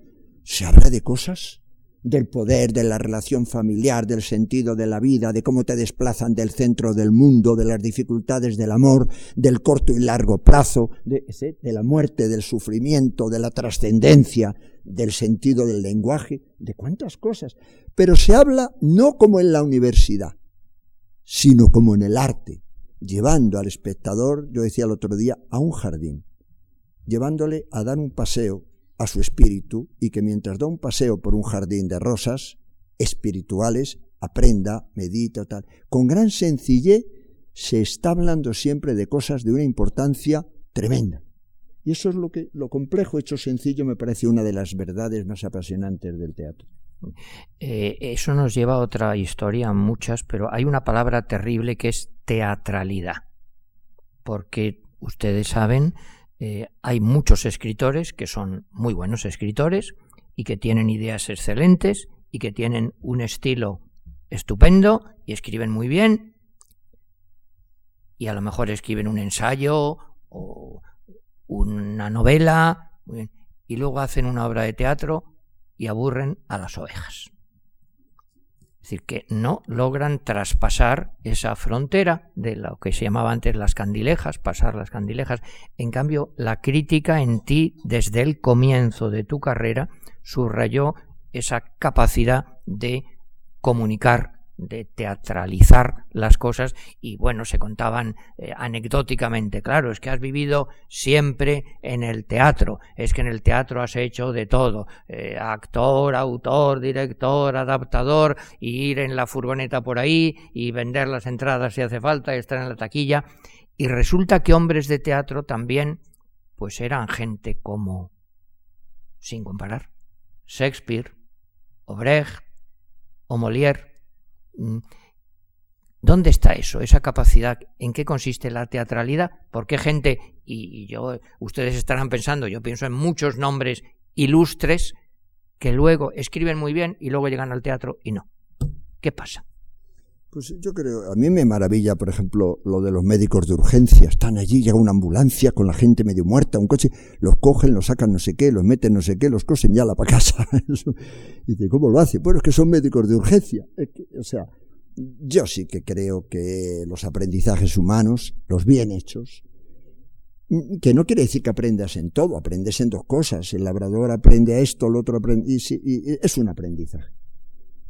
se habla de cosas, del poder, de la relación familiar, del sentido de la vida, de cómo te desplazan del centro del mundo, de las dificultades del amor, del corto y largo plazo, de, la muerte, del sufrimiento, de la trascendencia, del sentido del lenguaje, de cuántas cosas. Pero se habla no como en la universidad, sino como en el arte, llevando al espectador, yo decía el otro día, a un jardín, llevándole a dar un paseo a su espíritu y que mientras da un paseo por un jardín de rosas espirituales, aprenda, medita, tal. Con gran sencillez se está hablando siempre de cosas de una importancia tremenda. Y eso es lo que lo complejo hecho sencillo me parece una de las verdades más apasionantes del teatro. Eh, eso nos lleva a otra historia, muchas, pero hay una palabra terrible que es teatralidad. Porque ustedes saben, eh, hay muchos escritores que son muy buenos escritores y que tienen ideas excelentes y que tienen un estilo estupendo y escriben muy bien y a lo mejor escriben un ensayo o una novela muy bien, y luego hacen una obra de teatro y aburren a las ovejas. Es decir, que no logran traspasar esa frontera de lo que se llamaba antes las candilejas, pasar las candilejas. En cambio, la crítica en ti desde el comienzo de tu carrera subrayó esa capacidad de comunicar, de teatralizar las cosas y bueno, se contaban eh, anecdóticamente, claro, es que has vivido siempre en el teatro, es que en el teatro has hecho de todo, eh, actor, autor, director, adaptador, ir en la furgoneta por ahí y vender las entradas si hace falta y estar en la taquilla. Y resulta que hombres de teatro también, pues eran gente como, sin comparar, Shakespeare, o Brecht, o Molière. Mm, ¿Dónde está eso, esa capacidad? ¿En qué consiste la teatralidad? ¿Por qué gente, y, y yo, ustedes estarán pensando, yo pienso en muchos nombres ilustres que luego escriben muy bien y luego llegan al teatro y no? ¿Qué pasa? Pues yo creo, a mí me maravilla, por ejemplo, lo de los médicos de urgencia. Están allí, llega una ambulancia con la gente medio muerta, un coche, los cogen, los sacan no sé qué, los meten no sé qué, los cosen ya la para casa. (laughs) Y dice, ¿cómo lo hace? Bueno, es que son médicos de urgencia. O sea, yo sí que creo que los aprendizajes humanos, los bien hechos, que no quiere decir que aprendas en todo, aprendes en dos cosas. El labrador aprende a esto, el otro aprende, y, y es un aprendizaje.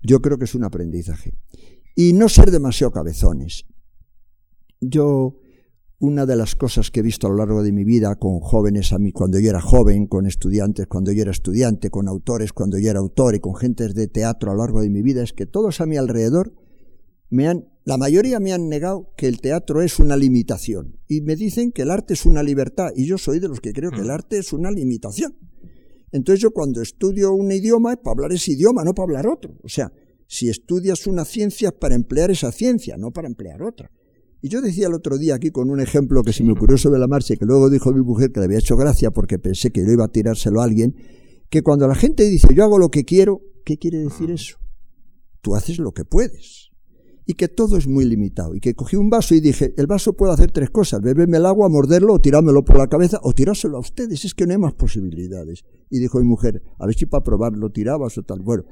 Yo creo que es un aprendizaje y no ser demasiado cabezones. Yo, una de las cosas que he visto a lo largo de mi vida con jóvenes a mí cuando yo era joven, con estudiantes cuando yo era estudiante, con autores cuando yo era autor y con gentes de teatro a lo largo de mi vida, es que todos a mi alrededor me han, la mayoría me han negado que el teatro es una limitación y me dicen que el arte es una libertad y yo soy de los que creo que el arte es una limitación. Entonces yo cuando estudio un idioma es para hablar ese idioma, no para hablar otro. O sea, si estudias una ciencia para emplear esa ciencia, no para emplear otra. Y yo decía el otro día aquí con un ejemplo que se me ocurrió sobre la marcha y que luego dijo mi mujer que le había hecho gracia porque pensé que yo iba a tirárselo a alguien, que cuando la gente dice yo hago lo que quiero, ¿qué quiere decir eso? Tú haces lo que puedes. Y que todo es muy limitado. Y que cogí un vaso y dije, el vaso puede hacer tres cosas, beberme el agua, morderlo o tirármelo por la cabeza o tirárselo a ustedes, es que no hay más posibilidades. Y dijo mi mujer, a ver si para probarlo tirabas o tal. Bueno,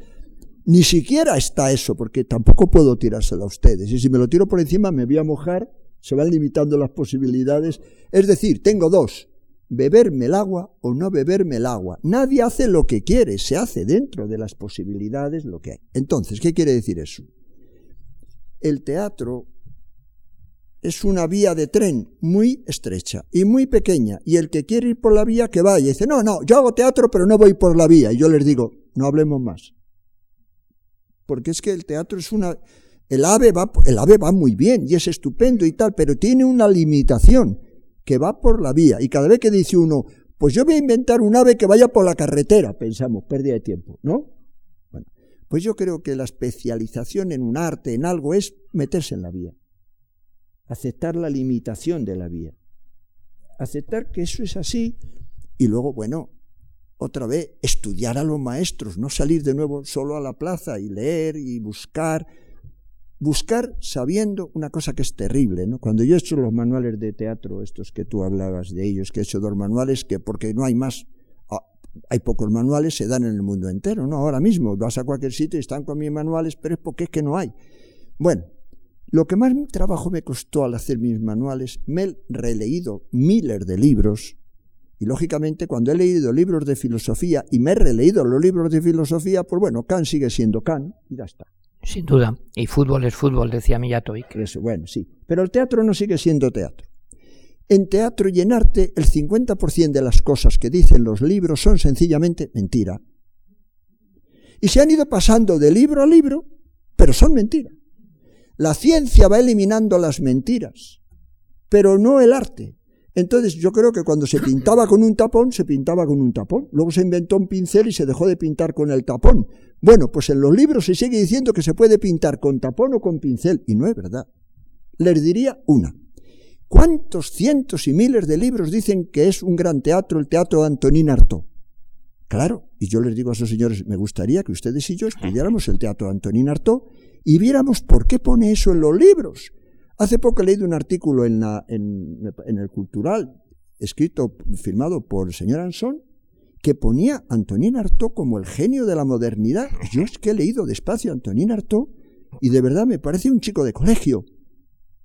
ni siquiera está eso, porque tampoco puedo tirárselo a ustedes. Y si me lo tiro por encima me voy a mojar, se van limitando las posibilidades. Es decir, tengo dos, beberme el agua o no beberme el agua. Nadie hace lo que quiere, se hace dentro de las posibilidades lo que hay. Entonces, ¿qué quiere decir eso? El teatro es una vía de tren muy estrecha y muy pequeña, y el que quiere ir por la vía que vaya, y dice, no, no, yo hago teatro pero no voy por la vía, y yo les digo, no hablemos más porque es que el teatro es una el ave va el ave va muy bien y es estupendo y tal, pero tiene una limitación que va por la vía y cada vez que dice uno, pues yo voy a inventar un ave que vaya por la carretera, pensamos, pérdida de tiempo, ¿no? Bueno, pues yo creo que la especialización en un arte, en algo es meterse en la vía. Aceptar la limitación de la vía. Aceptar que eso es así y luego, bueno, otra vez, estudiar a los maestros, no salir de nuevo solo a la plaza y leer y buscar, buscar sabiendo una cosa que es terrible, ¿no? Cuando yo he hecho los manuales de teatro, estos que tú hablabas de ellos, que he hecho dos manuales, que porque no hay más, ah, hay pocos manuales, se dan en el mundo entero, ¿no? Ahora mismo vas a cualquier sitio y están con mis manuales, pero es porque es que no hay. Bueno, lo que más trabajo me costó al hacer mis manuales, me he releído miles de libros, y lógicamente cuando he leído libros de filosofía y me he releído los libros de filosofía, pues bueno, Kant sigue siendo Kant y ya está. Sin duda. Y fútbol es fútbol, decía Millatovic. Eso, bueno, sí. Pero el teatro no sigue siendo teatro. En teatro y en arte, el 50% de las cosas que dicen los libros son sencillamente mentira. Y se han ido pasando de libro a libro, pero son mentiras. La ciencia va eliminando las mentiras, pero no el arte. Entonces yo creo que cuando se pintaba con un tapón, se pintaba con un tapón. Luego se inventó un pincel y se dejó de pintar con el tapón. Bueno, pues en los libros se sigue diciendo que se puede pintar con tapón o con pincel, y no es verdad. Les diría una. ¿Cuántos cientos y miles de libros dicen que es un gran teatro el teatro de Antonín Artaud? Claro, y yo les digo a esos señores, me gustaría que ustedes y yo estudiáramos el teatro de Antonín Artaud y viéramos por qué pone eso en los libros. Hace poco he leído un artículo en, el Cultural, escrito, firmado por el señor Ansón, que ponía a Antonín Artaud como el genio de la modernidad. (laughs) Yo es que he leído despacio a Antonín Artaud y de verdad me parece un chico de colegio.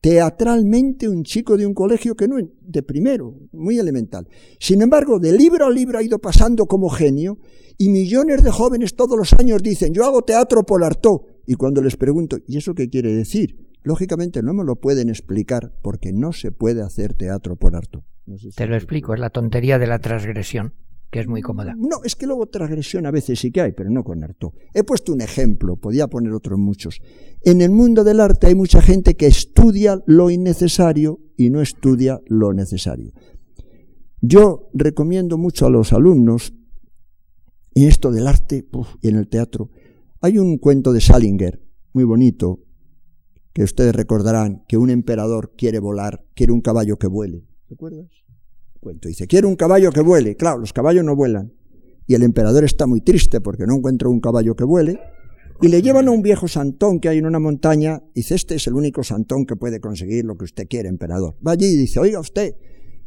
Teatralmente un chico de un colegio que no es de primero, muy elemental. Sin embargo, de libro a libro ha ido pasando como genio y millones de jóvenes todos los años dicen, yo hago teatro por Artaud. Y cuando les pregunto, ¿y eso qué quiere decir? Lógicamente no me lo pueden explicar porque no se puede hacer teatro por harto. Te lo explico, es la tontería de la transgresión, que es muy cómoda. No, es que luego transgresión a veces sí que hay, pero no con harto. He puesto un ejemplo, podía poner otros muchos. En el mundo del arte hay mucha gente que estudia lo innecesario y no estudia lo necesario. Yo recomiendo mucho a los alumnos, en esto del arte y en el teatro, hay un cuento de Salinger, muy bonito, que ustedes recordarán que un emperador quiere volar, quiere un caballo que vuele. ¿Recuerdas? Cuento, dice, quiere un caballo que vuele. Claro, los caballos no vuelan. Y el emperador está muy triste porque no encuentra un caballo que vuele. Y le llevan a un viejo santón que hay en una montaña. Dice, este es el único santón que puede conseguir lo que usted quiere, emperador. Va allí y dice, oiga usted,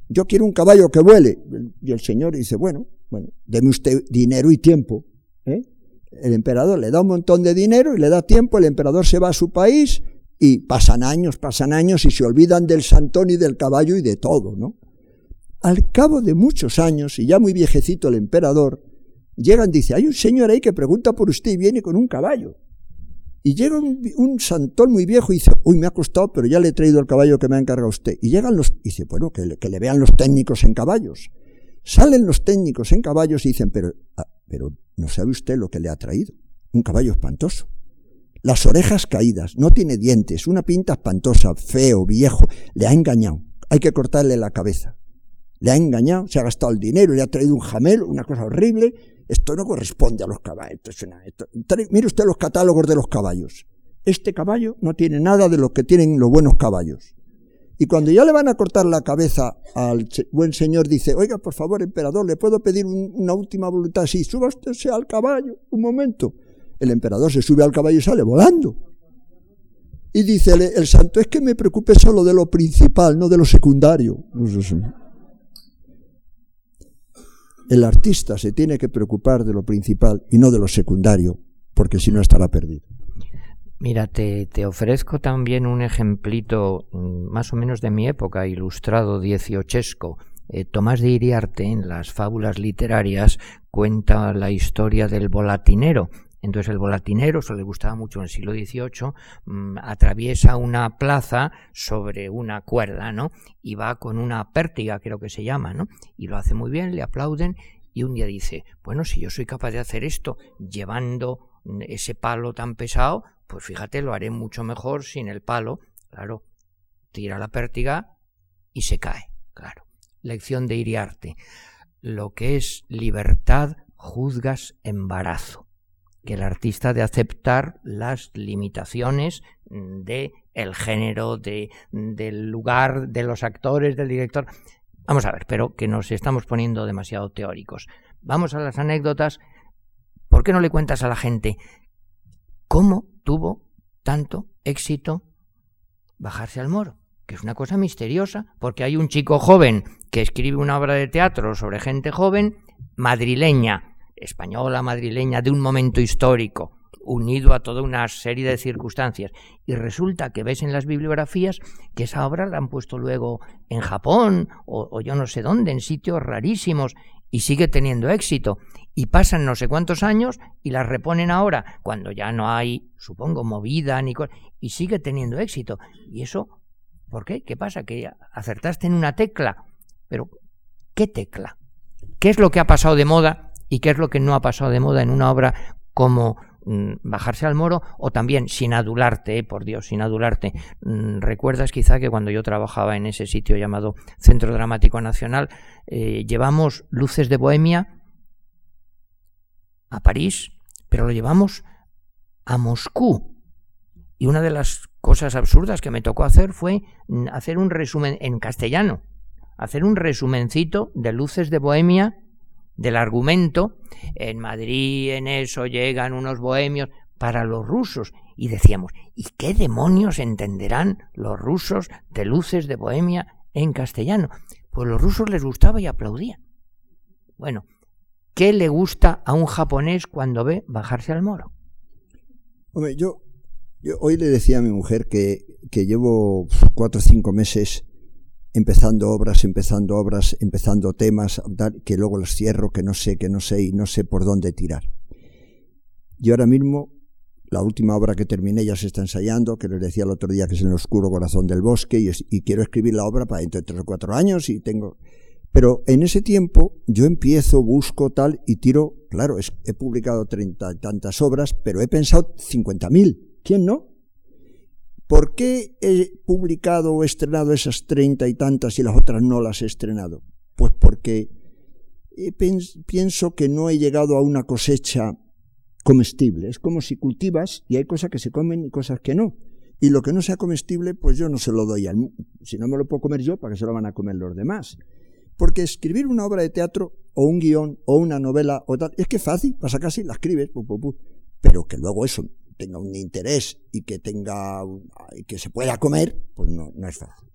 yo quiero un caballo que vuele. Y el señor dice, bueno, bueno, deme usted dinero y tiempo. ¿eh? El emperador le da un montón de dinero y le da tiempo, el emperador se va a su país y pasan años, pasan años y se olvidan del santón y del caballo y de todo, ¿no? Al cabo de muchos años, y ya muy viejecito el emperador, llegan, dice, hay un señor ahí que pregunta por usted y viene con un caballo. Y llega un, santón muy viejo y dice, uy, me ha costado, pero ya le he traído el caballo que me ha encargado usted. Y llegan los, y dice, bueno, que le, que le vean los técnicos en caballos. Salen los técnicos en caballos y dicen, pero, ah, pero no sabe usted lo que le ha traído. Un caballo espantoso las orejas caídas, no tiene dientes, una pinta espantosa, feo, viejo, le ha engañado, hay que cortarle la cabeza. Le ha engañado, se ha gastado el dinero, le ha traído un jamel, una cosa horrible. Esto no corresponde a los caballos. mire usted los catálogos de los caballos. Este caballo no tiene nada de lo que tienen los buenos caballos. Y cuando ya le van a cortar la cabeza al buen señor, dice, oiga, por favor, emperador, ¿le puedo pedir una última voluntad? Sí, suba usted al caballo, un momento el emperador se sube al caballo y sale volando. Y dice el, santo, es que me preocupe solo de lo principal, no de lo secundario. El artista se tiene que preocupar de lo principal y no de lo secundario, porque si no estará perdido. Mira, te, ofrezco también un ejemplito mm, más o menos de mi época, ilustrado dieciochesco. Eh, Tomás de Iriarte, en las fábulas literarias, cuenta la historia del volatinero, entonces el volatinero, eso le gustaba mucho en el siglo XVIII, mm, atraviesa una plaza sobre una cuerda, ¿no? Y va con una pértiga, creo que se llama, ¿no? Y lo hace muy bien, le aplauden y un día dice, bueno, si yo soy capaz de hacer esto llevando ese palo tan pesado, pues fíjate, lo haré mucho mejor sin el palo. Claro, tira la pértiga y se cae, claro. Lección de Iriarte. Lo que es libertad, juzgas embarazo que el artista de aceptar las limitaciones de el género, de, del lugar, de los actores, del director. Vamos a ver, pero que nos estamos poniendo demasiado teóricos. Vamos a las anécdotas. ¿Por qué no le cuentas a la gente cómo tuvo tanto éxito bajarse al moro? Que es una cosa misteriosa, porque hay un chico joven que escribe una obra de teatro sobre gente joven, madrileña, española, madrileña, de un momento histórico, unido a toda una serie de circunstancias. Y resulta que ves en las bibliografías que esa obra la han puesto luego en Japón o, yo no sé dónde, en sitios rarísimos, y sigue teniendo éxito. Y pasan no sé cuántos años y la reponen ahora, cuando ya no hay, supongo, movida ni y sigue teniendo éxito. ¿Y eso por qué? ¿Qué pasa? Que acertaste en una tecla. Pero, ¿qué tecla? ¿Qué es lo que ha pasado de moda y qué es lo que no ha pasado de moda en una obra como Mm, bajarse al moro o también sin adularte, por Dios, sin adularte. Mm, Recuerdas quizá que cuando yo trabajaba en ese sitio llamado Centro Dramático Nacional, eh, llevamos luces de Bohemia a París, pero lo llevamos a Moscú. Y una de las cosas absurdas que me tocó hacer fue mm, hacer un resumen en castellano, hacer un resumencito de luces de Bohemia del argumento, en Madrid en eso llegan unos bohemios para los rusos y decíamos, ¿y qué demonios entenderán los rusos de luces de Bohemia en castellano? Pues los rusos les gustaba y aplaudían. Bueno, ¿qué le gusta a un japonés cuando ve bajarse al moro? Hombre, yo, yo hoy le decía a mi mujer que, que llevo cuatro o cinco meses empezando obras, empezando obras, empezando temas, que luego los cierro, que no sé, que no sé y no sé por dónde tirar. Y ahora mismo, la última obra que terminé ya se está ensayando, que les decía el otro día que es en el oscuro corazón del bosque, y, quiero escribir la obra para dentro de tres o cuatro años y tengo... Pero en ese tiempo yo empiezo, busco tal y tiro, claro, he publicado treinta tantas obras, pero he pensado cincuenta mil. ¿Quién no? ¿Por qué he publicado o estrenado esas treinta y tantas y las otras no las he estrenado? Pues porque pienso que no he llegado a una cosecha comestible. Es como si cultivas y hay cosas que se comen y cosas que no. Y lo que no sea comestible, pues yo no se lo doy al Si no me lo puedo comer yo, ¿para qué se lo van a comer los demás? Porque escribir una obra de teatro o un guion o una novela o tal, es que es fácil, pasa casi, la escribes, pero que luego eso tenga un interés y que tenga que se pueda comer, pues no, no es fácil.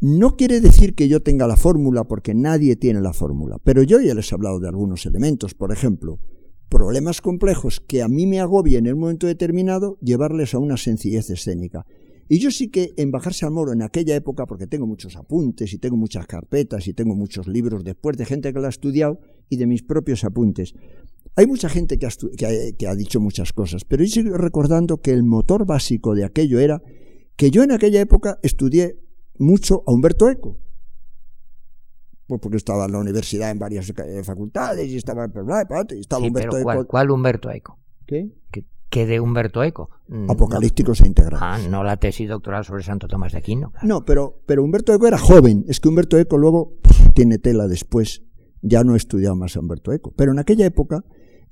No quiere decir que yo tenga la fórmula, porque nadie tiene la fórmula, pero yo ya les he hablado de algunos elementos, por ejemplo, problemas complejos que a mí me agobia en el momento determinado, llevarles a una sencillez escénica. Y yo sí que en Bajarse al Moro en aquella época, porque tengo muchos apuntes y tengo muchas carpetas y tengo muchos libros después de gente que lo ha estudiado y de mis propios apuntes, hay mucha gente que ha, dicho muchas cosas, pero yo sigo recordando que el motor básico de aquello era que yo en aquella época estudié mucho a Humberto Eco. Pues porque estaba en la universidad en varias eh, facultades y estaba, y estaba Humberto Eco. ¿cuál, Humberto Eco? ¿Qué? ¿Qué, de Humberto Eco? Mm, Apocalípticos e integrados. Ah, no la tesis doctoral sobre Santo Tomás de Aquino. No, pero, pero Humberto Eco era joven. Es que Humberto Eco luego tiene tela después. Ya no he estudiado más a Humberto Eco. Pero en aquella época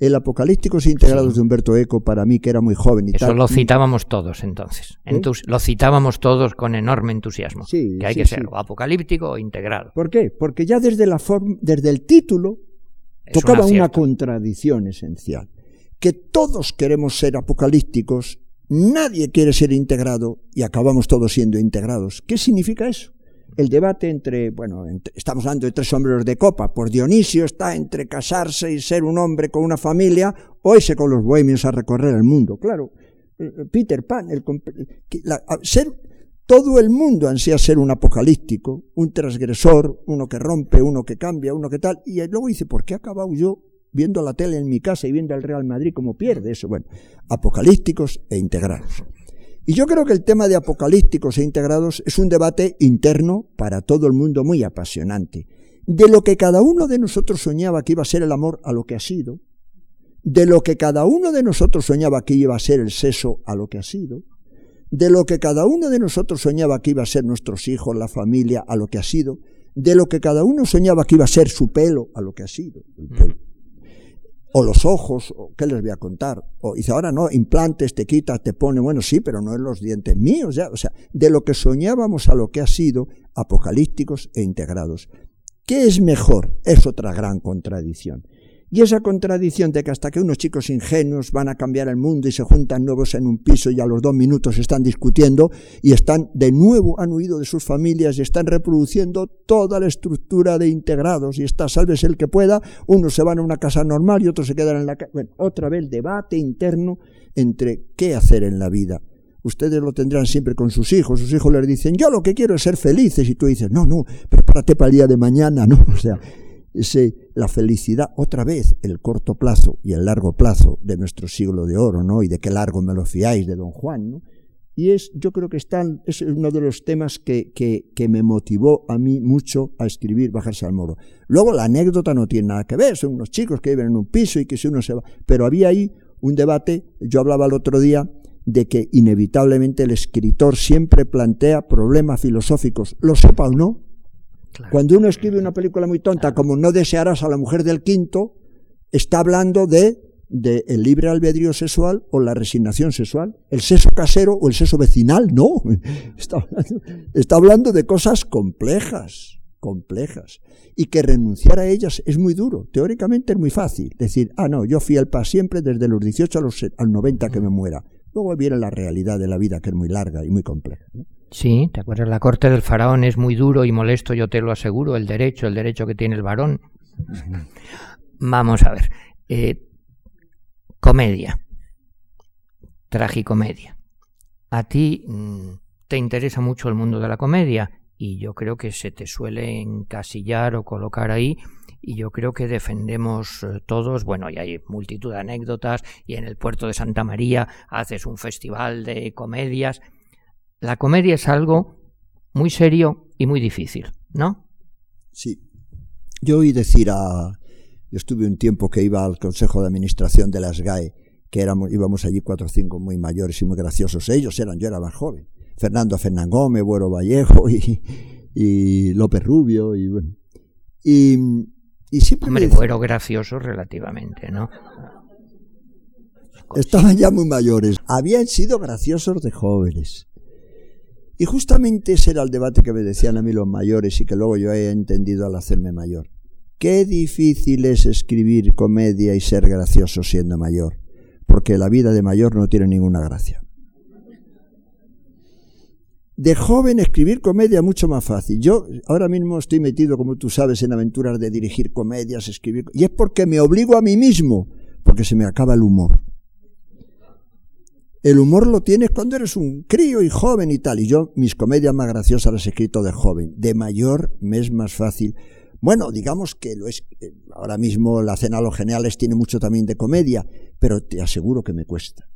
el Apocalípticos Integrados de Humberto Eco, para mí, que era muy joven y Eso lo citábamos todos entonces. ¿Eh? Lo citábamos todos con enorme entusiasmo. que hay que ser o apocalíptico o integrado. ¿Por qué? Porque ya desde, la desde el título tocaba una contradicción esencial. Que todos queremos ser apocalípticos, nadie quiere ser integrado y acabamos todos siendo integrados. ¿Qué significa eso? El debate entre, bueno, estamos hablando de tres sombreros de copa, por Dionisio está entre casarse y ser un hombre con una familia o irse con los bohemios a recorrer el mundo. Claro, eh, eh, Peter Pan, el, ser, todo el mundo ansía ser un apocalíptico, un transgresor, uno que rompe, uno que cambia, uno que tal, y luego dice, ¿por qué he acabado yo viendo la tele en mi casa y viendo al Real Madrid como pierde eso? Bueno, apocalípticos e integrados. Y yo creo que el tema de apocalípticos e integrados es un debate interno para todo el mundo muy apasionante. De lo que cada uno de nosotros soñaba que iba a ser el amor a lo que ha sido, de lo que cada uno de nosotros soñaba que iba a ser el sexo a lo que ha sido, de lo que cada uno de nosotros soñaba que iba a ser nuestros hijos, la familia, a lo que ha sido, de lo que cada uno soñaba que iba a ser su pelo, a lo que ha sido o los ojos, o qué les voy a contar. O dice, ahora no, implantes, te quita, te pone, bueno, sí, pero no en los dientes míos, ya. O sea, de lo que soñábamos a lo que ha sido, apocalípticos e integrados. ¿Qué es mejor? Es otra gran contradicción. Y esa contradicción de que hasta que unos chicos ingenuos van a cambiar el mundo y se juntan nuevos en un piso y a los dos minutos están discutiendo y están de nuevo han huido de sus familias y están reproduciendo toda la estructura de integrados y está salves el que pueda, unos se van a una casa normal y otros se quedan en la casa. Bueno, otra vez el debate interno entre qué hacer en la vida. Ustedes lo tendrán siempre con sus hijos. Sus hijos les dicen, yo lo que quiero es ser felices. Y tú dices, no, no, prepárate para el día de mañana, ¿no? (laughs) O sea, ese, la felicidad, otra vez, el corto plazo y el largo plazo de nuestro siglo de oro, ¿no? Y de qué largo me lo fiáis de Don Juan, ¿no? Y es, yo creo que están, es uno de los temas que, que, que, me motivó a mí mucho a escribir Bajarse al Moro. Luego la anécdota no tiene nada que ver, son unos chicos que viven en un piso y que si uno se va. Pero había ahí un debate, yo hablaba el otro día de que inevitablemente el escritor siempre plantea problemas filosóficos, lo sepa o no, cuando uno escribe una película muy tonta, como No desearás a la mujer del quinto, está hablando de, de el libre albedrío sexual o la resignación sexual, el sexo casero o el sexo vecinal, no. (laughs) Está hablando, está hablando de cosas complejas, complejas. Y que renunciar a ellas es muy duro. Teóricamente es muy fácil. Decir, ah, no, yo fui al para siempre desde los 18 a los, al 90 que me muera. Luego viene la realidad de la vida que es muy larga y muy compleja. ¿no? Sí, ¿te acuerdas? La corte del faraón es muy duro y molesto, yo te lo aseguro, el derecho, el derecho que tiene el varón. Vamos a ver. Eh, comedia. Tragicomedia. A ti mmm, te interesa mucho el mundo de la comedia y yo creo que se te suele encasillar o colocar ahí y yo creo que defendemos eh, todos, bueno, y hay multitud de anécdotas y en el puerto de Santa María haces un festival de comedias la comedia es algo muy serio y muy difícil, ¿no? Sí. Yo oí decir a... Yo estuve un tiempo que iba al Consejo de Administración de las GAE, que éramos, íbamos allí cuatro o cinco muy mayores y muy graciosos. Ellos eran, yo era más joven. Fernando Fernán Gómez, Buero Vallejo y, y López Rubio y bueno. Y, y siempre Hombre, decía, Buero gracioso relativamente, ¿no? Estaban ya muy mayores. Habían sido graciosos de jóvenes. Y justamente ese era el debate que me decían a mí los mayores y que luego yo he entendido al hacerme mayor. Qué difícil es escribir comedia y ser gracioso siendo mayor, porque la vida de mayor no tiene ninguna gracia. De joven escribir comedia mucho más fácil. Yo ahora mismo estoy metido, como tú sabes, en aventuras de dirigir comedias, escribir... Y es porque me obligo a mí mismo, porque se me acaba el humor. El humor lo tienes cuando eres un crío y joven y tal. Y yo mis comedias más graciosas las he escrito de joven. De mayor me es más fácil. Bueno, digamos que lo es. Ahora mismo la cena a los geniales tiene mucho también de comedia, pero te aseguro que me cuesta.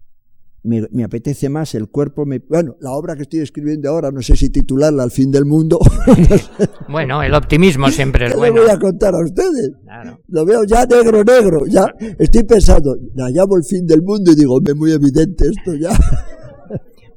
Me, me, apetece más el cuerpo. Me, bueno, la obra que estoy escribiendo ahora, no sé si titularla Al fin del mundo. (laughs) bueno, el optimismo (laughs) siempre es ¿Qué bueno. le voy a contar a ustedes? Claro. Lo veo ya negro, negro. Ya estoy pensando, la llamo el fin del mundo y digo, es muy evidente esto ya. (laughs)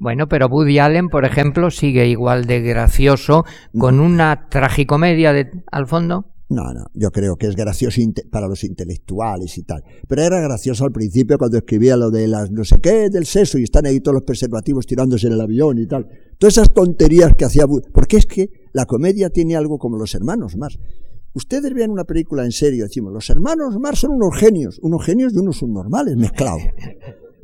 Bueno, pero Woody Allen, por ejemplo, sigue igual de gracioso con una tragicomedia de, al fondo. No, no, yo creo que es gracioso para los intelectuales y tal. Pero era gracioso al principio cuando escribía lo de las no sé qué del sexo y están ahí todos los preservativos tirándose en el avión y tal. Todas esas tonterías que hacía. Porque es que la comedia tiene algo como los hermanos más. Ustedes vean una película en serio, decimos, los hermanos Marx son unos genios, unos genios de unos subnormales mezclados.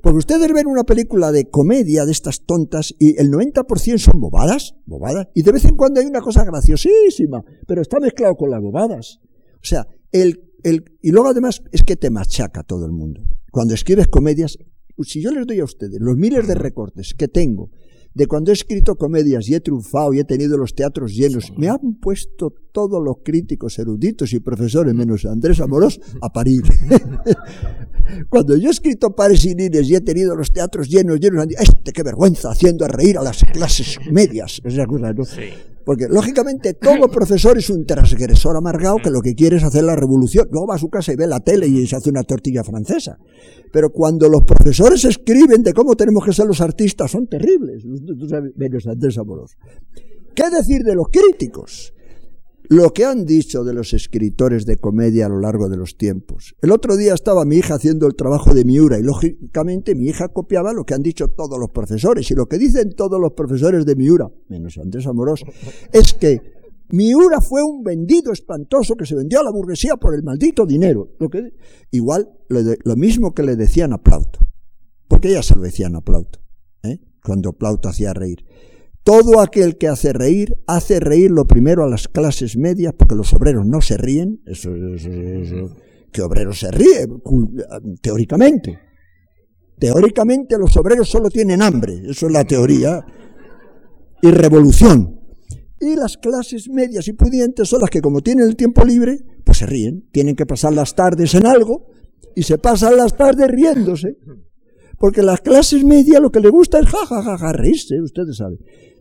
Porque ustedes ven una película de comedia de estas tontas y el 90% son bobadas, bobadas, y de vez en cuando hay una cosa graciosísima, pero está mezclado con las bobadas. O sea, el, el, y luego además es que te machaca todo el mundo. Cuando escribes comedias, si yo les doy a ustedes los miles de recortes que tengo de cuando he escrito comedias y he triunfado y he tenido los teatros llenos, me han puesto todos los críticos eruditos y profesores, menos Andrés Amorós, a parir. (laughs) cuando yo he escrito pares y nines y he tenido los teatros llenos, llenos, este qué vergüenza, haciendo a reír a las clases medias. (laughs) Esa cosa, ¿no? Sí. Porque, lógicamente, todo profesor es un transgresor amargado que lo que quiere es hacer la revolución. Luego va a su casa y ve la tele y se hace una tortilla francesa. Pero cuando los profesores escriben de cómo tenemos que ser los artistas, son terribles. Tú sabes, menos Andrés Amorós. ¿Qué decir de los críticos? Lo que han dicho de los escritores de comedia a lo largo de los tiempos. El otro día estaba mi hija haciendo el trabajo de Miura y lógicamente mi hija copiaba lo que han dicho todos los profesores. Y lo que dicen todos los profesores de Miura, menos Andrés Amorós, es que Miura fue un vendido espantoso que se vendió a la burguesía por el maldito dinero. Lo que, igual, lo, mismo que le decían a Plauto. Porque ya se lo decían a Plauto, ¿eh? cuando Plauto hacía reír. Todo aquel que hace reír, hace reír lo primero a las clases medias, porque los obreros no se ríen. Eso, eso- que obrero se ríe, teóricamente. Teóricamente los obreros solo tienen hambre, eso es la teoría. Y revolución. Y las clases medias y pudientes son las que como tienen el tiempo libre, pues se ríen. Tienen que pasar las tardes en algo y se pasan las tardes riéndose. Porque las clases medias lo que les gusta es jajajaja, reírse, ustedes saben.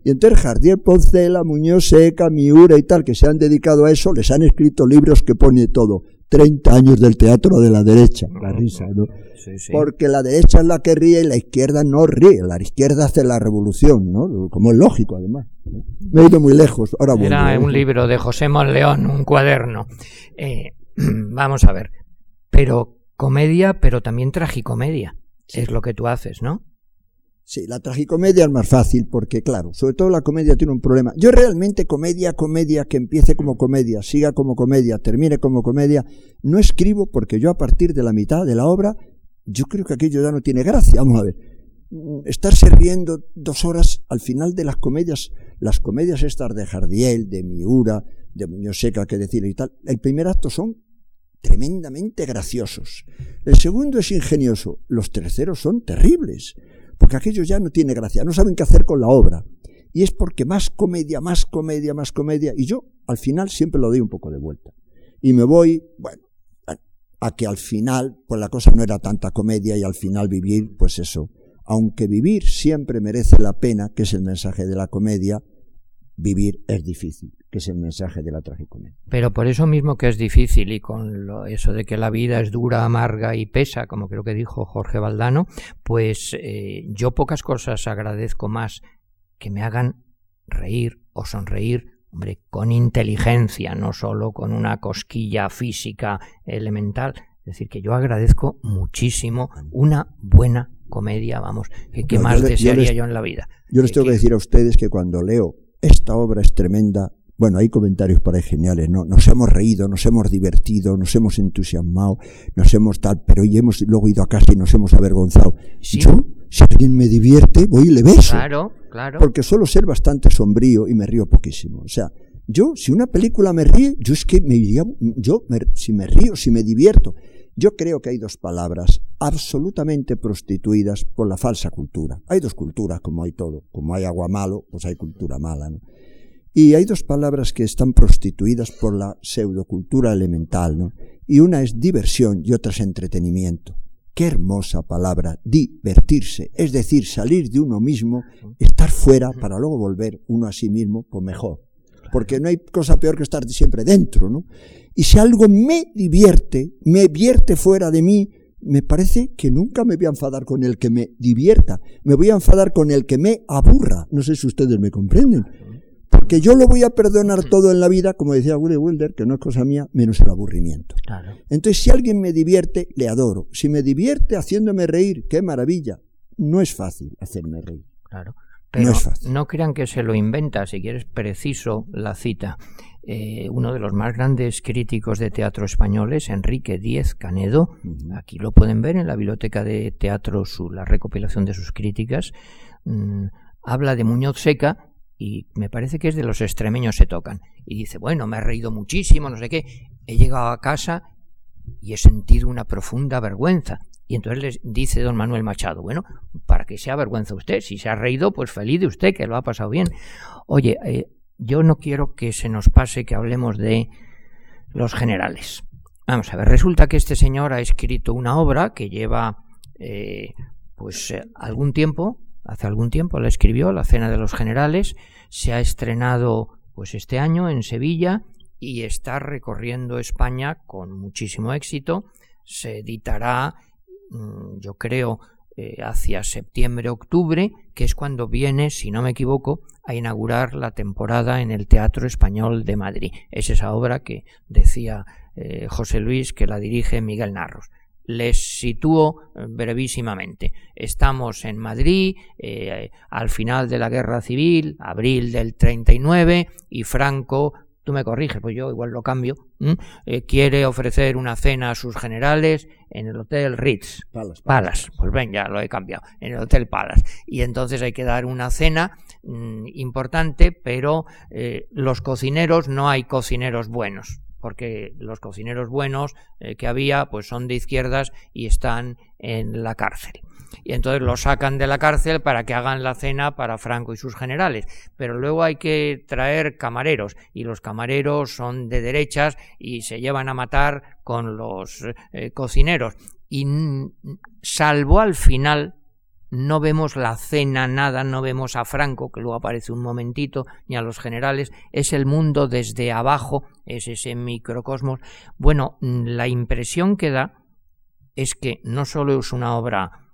Y entonces Jardiel Poncela, Muñoz Seca, Miura y tal, que se han dedicado a eso, les han escrito libros que pone todo. 30 años del teatro de la derecha. La risa, ¿no? Sí, sí. Porque la derecha es la que ríe y la izquierda no ríe. La izquierda hace la revolución, ¿no? Como es lógico, además. Me he ido muy lejos. Ahora vuelvo. Era ¿eh? un libro de José Monleón, un cuaderno. Eh, (clears throat) vamos a ver. Pero comedia, pero también tragicomedia. Es lo que tú haces, ¿no? Sí, la tragicomedia es más fácil porque, claro, sobre todo la comedia tiene un problema. Yo realmente comedia, comedia, que empiece como comedia, siga como comedia, termine como comedia, no escribo porque yo a partir de la mitad de la obra, yo creo que aquello ya no tiene gracia. Vamos a ver. Estarse riendo dos horas al final de las comedias, las comedias estas de Jardiel, de Miura, de Muñoz Seca, que decir y tal, el primer acto son tremendamente graciosos. El segundo es ingenioso. Los terceros son terribles. Porque aquello ya no tiene gracia. No saben qué hacer con la obra. Y es porque más comedia, más comedia, más comedia. Y yo al final siempre lo doy un poco de vuelta. Y me voy, bueno, a, a que al final, pues la cosa no era tanta comedia y al final vivir, pues eso. Aunque vivir siempre merece la pena, que es el mensaje de la comedia, vivir es difícil, que es el mensaje de la tragicomedia. Pero por eso mismo que es difícil y con lo- eso de que la vida es dura, amarga y pesa, como creo que dijo Jorge Valdano, pues eh, yo pocas cosas agradezco más que me hagan reír o sonreír, hombre, con inteligencia, no solo con una cosquilla física elemental. Es decir, que yo agradezco muchísimo una buena comedia, vamos, que qué No, yo más yo desearía les- yo en la vida. Yo les Que- tengo que que- decir a ustedes que cuando leo esta obra es tremenda, bueno, hay comentarios por ahí geniales, ¿no? Nos hemos reído, nos hemos divertido, nos hemos entusiasmado, nos hemos tal, pero hoy hemos luego ido a casa y nos hemos avergonzado. Sí. Yo, si alguien me divierte, voy y le beso. Claro, claro. Porque suelo ser bastante sombrío y me río poquísimo. O sea, yo, si una película me ríe, yo es que me iría, yo, me- si me río, si me divierto. Yo creo que hay dos palabras absolutamente prostituidas por la falsa cultura. Hay dos culturas, como hay todo. Como hay agua malo, pues hay cultura mala, ¿no? Y hay dos palabras que están prostituidas por la pseudocultura elemental, ¿no? Y una es diversión y otra es entretenimiento. Qué hermosa palabra, divertirse, es decir, salir de uno mismo, estar fuera para luego volver uno a sí mismo, pues mejor. Porque no hay cosa peor que estar siempre dentro, ¿no? Y si algo me divierte, me vierte fuera de mí, me parece que nunca me voy a enfadar con el que me divierta, me voy a enfadar con el que me aburra. No sé si ustedes me comprenden. Porque yo lo voy a perdonar todo en la vida, como decía Willy Wilder, que no es cosa mía, menos el aburrimiento. Claro. Entonces, si alguien me divierte, le adoro. Si me divierte haciéndome reír, qué maravilla. No es fácil hacerme reír. Claro. Pero es fácil. no crean que se lo inventa, si quieres preciso la cita. Eh, uno de los más grandes críticos de teatro españoles, Enrique Díez Canedo, aquí lo pueden ver en la biblioteca de teatro, su, la recopilación de sus críticas, mm, habla de Muñoz Seca y me parece que es de los extremeños se tocan. Y dice, bueno, me he reído muchísimo, no sé qué, he llegado a casa y he sentido una profunda vergüenza. Y entonces les dice don Manuel Machado, bueno, para que se avergüenza usted, si se ha reído, pues feliz de usted, que lo ha pasado bien. Oye, eh, yo no quiero que se nos pase que hablemos de los generales. Vamos a ver, resulta que este señor ha escrito una obra que lleva eh, pues eh, algún tiempo, hace algún tiempo la escribió, La Cena de los Generales, se ha estrenado pues este año en Sevilla y está recorriendo España con muchísimo éxito. Se editará, yo creo, eh, hacia septiembre-octubre, que es cuando viene, si no me equivoco, a inaugurar la temporada en el Teatro Español de Madrid. Es esa obra que decía eh, José Luis que la dirige Miguel Narros. Les sitúo eh, brevísimamente. Estamos en Madrid al final de la Guerra Civil, abril del 39, y Franco tú me corriges, pues yo igual lo cambio, eh, quiere ofrecer una cena a sus generales en el Hotel Ritz. Palace. Pues ven, ya lo he cambiado, en el Hotel Palace. Y entonces hay que dar una cena mm, importante, pero eh, los cocineros, no hay cocineros buenos porque los cocineros buenos eh, que había pues son de izquierdas y están en la cárcel y entonces lo sacan de la cárcel para que hagan la cena para Franco y sus generales. Pero luego hay que traer camareros y los camareros son de derechas y se llevan a matar con los eh, cocineros. Y salvo al final no vemos la cena, nada, no vemos a Franco, que luego aparece un momentito, ni a los generales, es el mundo desde abajo, es ese microcosmos. Bueno, la impresión que da es que no solo es una obra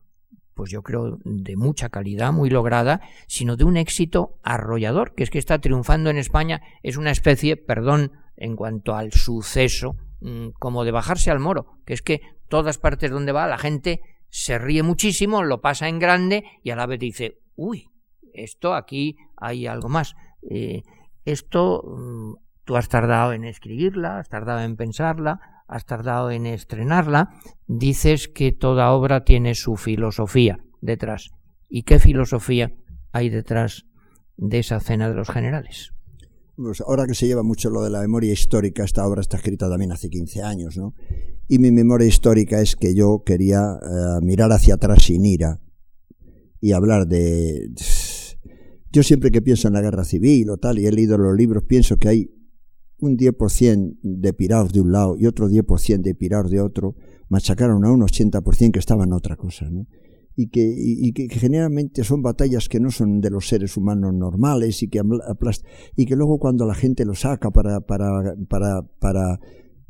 pues yo creo de mucha calidad, muy lograda, sino de un éxito arrollador, que es que está triunfando en España, es una especie, perdón, en cuanto al suceso, mm, como de bajarse al moro, que es que todas partes donde va la gente se ríe muchísimo, lo pasa en grande y a la vez dice, uy, esto aquí hay algo más. Eh, esto mm, tú has tardado en escribirla, has tardado en pensarla, has tardado en estrenarla, dices que toda obra tiene su filosofía detrás. ¿Y qué filosofía hay detrás de esa cena de los generales? Pues ahora que se lleva mucho lo de la memoria histórica, esta obra está escrita también hace 15 años, ¿no? Y mi memoria histórica es que yo quería eh, mirar hacia atrás sin ira y hablar de... Yo siempre que pienso en la guerra civil o tal, y he leído los libros, pienso que hay un 10% de pirados de un lado y otro 10% de pirados de otro, machacaron a un 80% que estaban otra cosa, ¿no? Y que, y, que, generalmente son batallas que no son de los seres humanos normales y que, y que luego cuando la gente lo saca para, para, para, para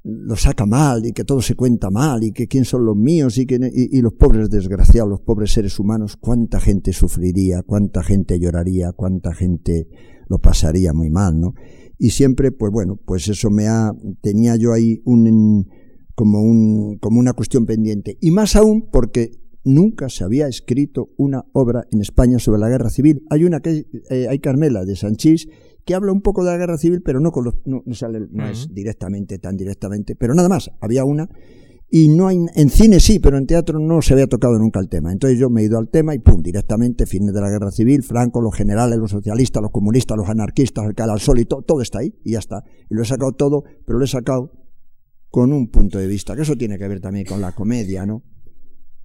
lo saca mal y que todo se cuenta mal y que quién son los míos y, que, y, los pobres desgraciados, los pobres seres humanos, cuánta gente sufriría, cuánta gente lloraría, cuánta gente lo pasaría muy mal, ¿no? Y siempre, pues bueno, pues eso me ha, tenía yo ahí un, como un, como una cuestión pendiente. Y más aún porque nunca se había escrito una obra en España sobre la guerra civil. Hay una que eh, hay Carmela de Sanchís que habla un poco de la guerra civil, pero no con los, no, sale, no es directamente, tan directamente, pero nada más. Había una y no hay, en cine sí, pero en teatro no se había tocado nunca el tema. Entonces yo me he ido al tema y pum, directamente, fines de la guerra civil, Franco, los generales, los socialistas, los comunistas, los anarquistas, el al sol y todo, todo está ahí y ya está. Y lo he sacado todo, pero lo he sacado con un punto de vista, que eso tiene que ver también con la comedia, ¿no?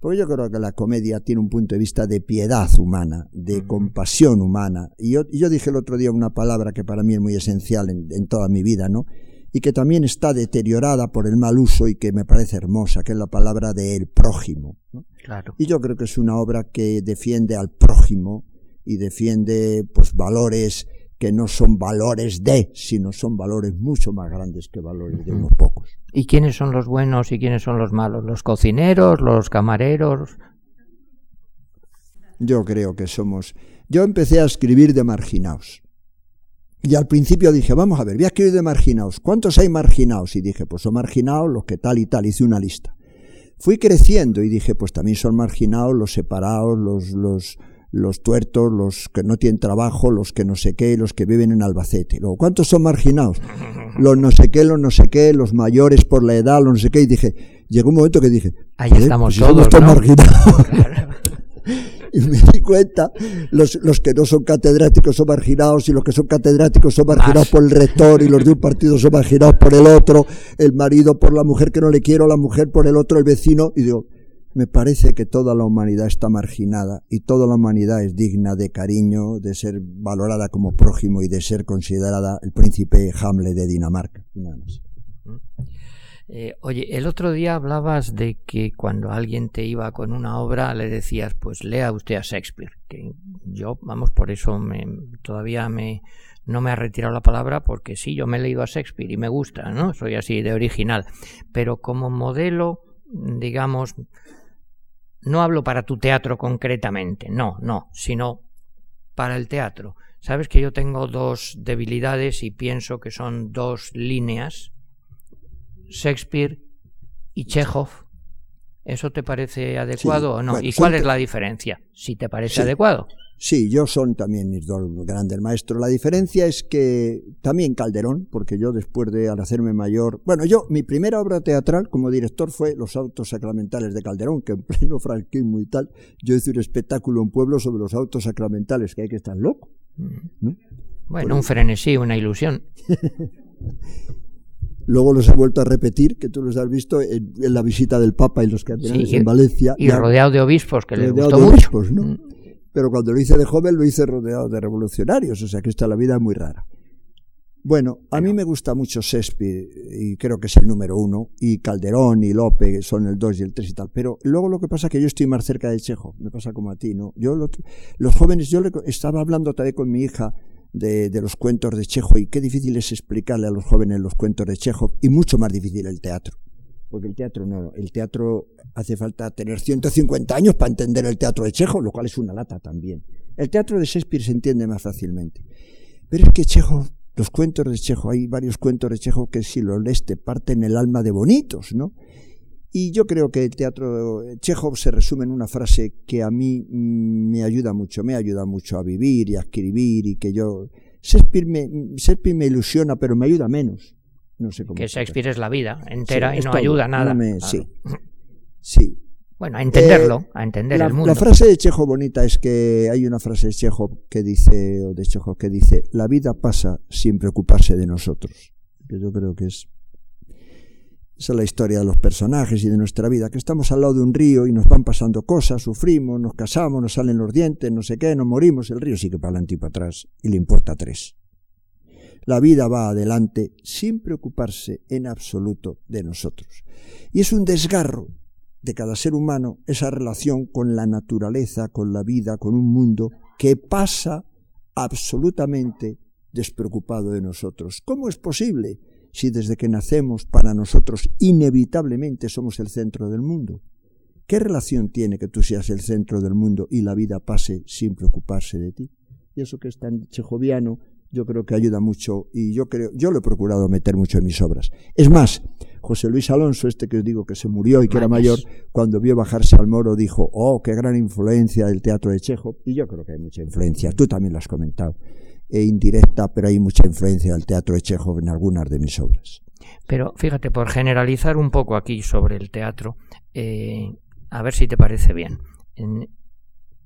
Pues yo creo que la comedia tiene un punto de vista de piedad humana, de compasión humana. Y yo, yo dije el otro día una palabra que para mí es muy esencial en, en toda mi vida, ¿no? Y que también está deteriorada por el mal uso y que me parece hermosa, que es la palabra de el prójimo. Claro. Y yo creo que es una obra que defiende al prójimo y defiende pues valores que no son valores de, sino son valores mucho más grandes que valores de unos pocos. ¿Y quiénes son los buenos y quiénes son los malos? ¿Los cocineros, los camareros? Yo creo que somos... Yo empecé a escribir de marginados. Y al principio dije, vamos a ver, voy a escribir de marginados. ¿Cuántos hay marginados? Y dije, pues son marginados los que tal y tal. Hice una lista. Fui creciendo y dije, pues también son marginados los separados, los, los, los tuertos, los que no tienen trabajo, los que no sé qué, los que viven en Albacete. Luego, ¿cuántos son marginados? (laughs) Los no sé qué, los no sé qué, los mayores por la edad, los no sé qué. Y dije, llegó un momento que dije, ahí estamos todos, ¿no? marginados. (laughs) y me di cuenta, los, los que no son catedráticos son marginados y los que son catedráticos son marginados por el rector y los de un partido son marginados por el otro, el marido por la mujer que no le quiero, la mujer por el otro, el vecino, y digo, me parece que toda la humanidad está marginada y toda la humanidad es digna de cariño, de ser valorada como prójimo y de ser considerada el príncipe Hamlet de Dinamarca. Nada más. Eh, oye, el otro día hablabas de que cuando alguien te iba con una obra le decías, pues lea usted a Shakespeare. Que yo, vamos, por eso me, todavía me, no me ha retirado la palabra porque sí, yo me he leído a Shakespeare y me gusta, ¿no? Soy así de original. Pero como modelo, digamos, no hablo para tu teatro concretamente, no, no, sino para el teatro. Sabes que yo tengo dos debilidades y pienso que son dos líneas Shakespeare y Chekhov. ¿Eso te parece adecuado o no? ¿Y cuál es la diferencia? Si te parece adecuado. Sí, yo son también mis dos grandes maestros. La diferencia es que también Calderón, porque yo después de al hacerme mayor, bueno, yo mi primera obra teatral como director fue Los autos sacramentales de Calderón, que en pleno franquismo y tal, yo hice un espectáculo en pueblo sobre los autos sacramentales, que hay que estar loco. Bueno, un frenesí, una ilusión. (laughs) Luego los he vuelto a repetir, que tú los has visto en, la visita del Papa y los cardenales en Valencia. Y rodeado de obispos, que les gustó mucho. ¿no? Mm. Pero cuando lo hice de joven lo hice rodeado de revolucionarios, o sea que esta la vida muy rara. Bueno, a mí me gusta mucho Shakespeare y creo que es el número uno, y Calderón y Lope son el dos y el tres y tal, pero luego lo que pasa es que yo estoy más cerca de Chejo, me pasa como a ti, ¿no? Yo, los jóvenes, yo le, estaba hablando también con mi hija de, los cuentos de Chejo y qué difícil es explicarle a los jóvenes los cuentos de Chejo y mucho más difícil el teatro. Porque el teatro no, el teatro hace falta tener 150 años para entender el teatro de Chejo, lo cual es una lata también. El teatro de Shakespeare se entiende más fácilmente. Pero es que Chejo, los cuentos de Chejo, hay varios cuentos de Chejo que si los lees te parten el alma de bonitos, ¿no? Y yo creo que el teatro Chekhov se resume en una frase que a mí mm, me ayuda mucho, me ayuda mucho a vivir y a escribir y que yo... Shakespeare me, me ilusiona, pero me ayuda menos. No sé cómo. Que Shakespeare es la vida entera y no ayuda nada. Sí. (laughs) Sí. Bueno, a entenderlo, eh, a entender la, el mundo. La frase de Chejo bonita es que hay una frase de Chejo que dice, o de Chejo que dice, la vida pasa sin preocuparse de nosotros. Que yo creo que es esa es la historia de los personajes y de nuestra vida, que estamos al lado de un río y nos van pasando cosas, sufrimos, nos casamos, nos salen los dientes, no sé qué, nos morimos, el río sigue para adelante y para atrás y le importa tres. La vida va adelante sin preocuparse en absoluto de nosotros. Y es un desgarro de cada ser humano esa relación con la naturaleza, con la vida, con un mundo que pasa absolutamente despreocupado de nosotros. ¿Cómo es posible? Si desde que nacemos para nosotros inevitablemente somos el centro del mundo? ¿Qué relación tiene que tú seas el centro del mundo y la vida pase sin preocuparse de ti? Y eso que es tan chejoviano, yo creo que ayuda mucho y yo creo, yo lo he procurado meter mucho en mis obras. Es más, José Luis Alonso, este que os digo que se murió y que era mayor, cuando vio bajarse al moro dijo, oh, qué gran influencia del teatro de Chejo. Y yo creo que hay mucha influencia, tú también lo has comentado e indirecta, pero hay mucha influencia del teatro de Chekhov en algunas de mis obras. Pero fíjate, por generalizar un poco aquí sobre el teatro, eh, a ver si te parece bien. En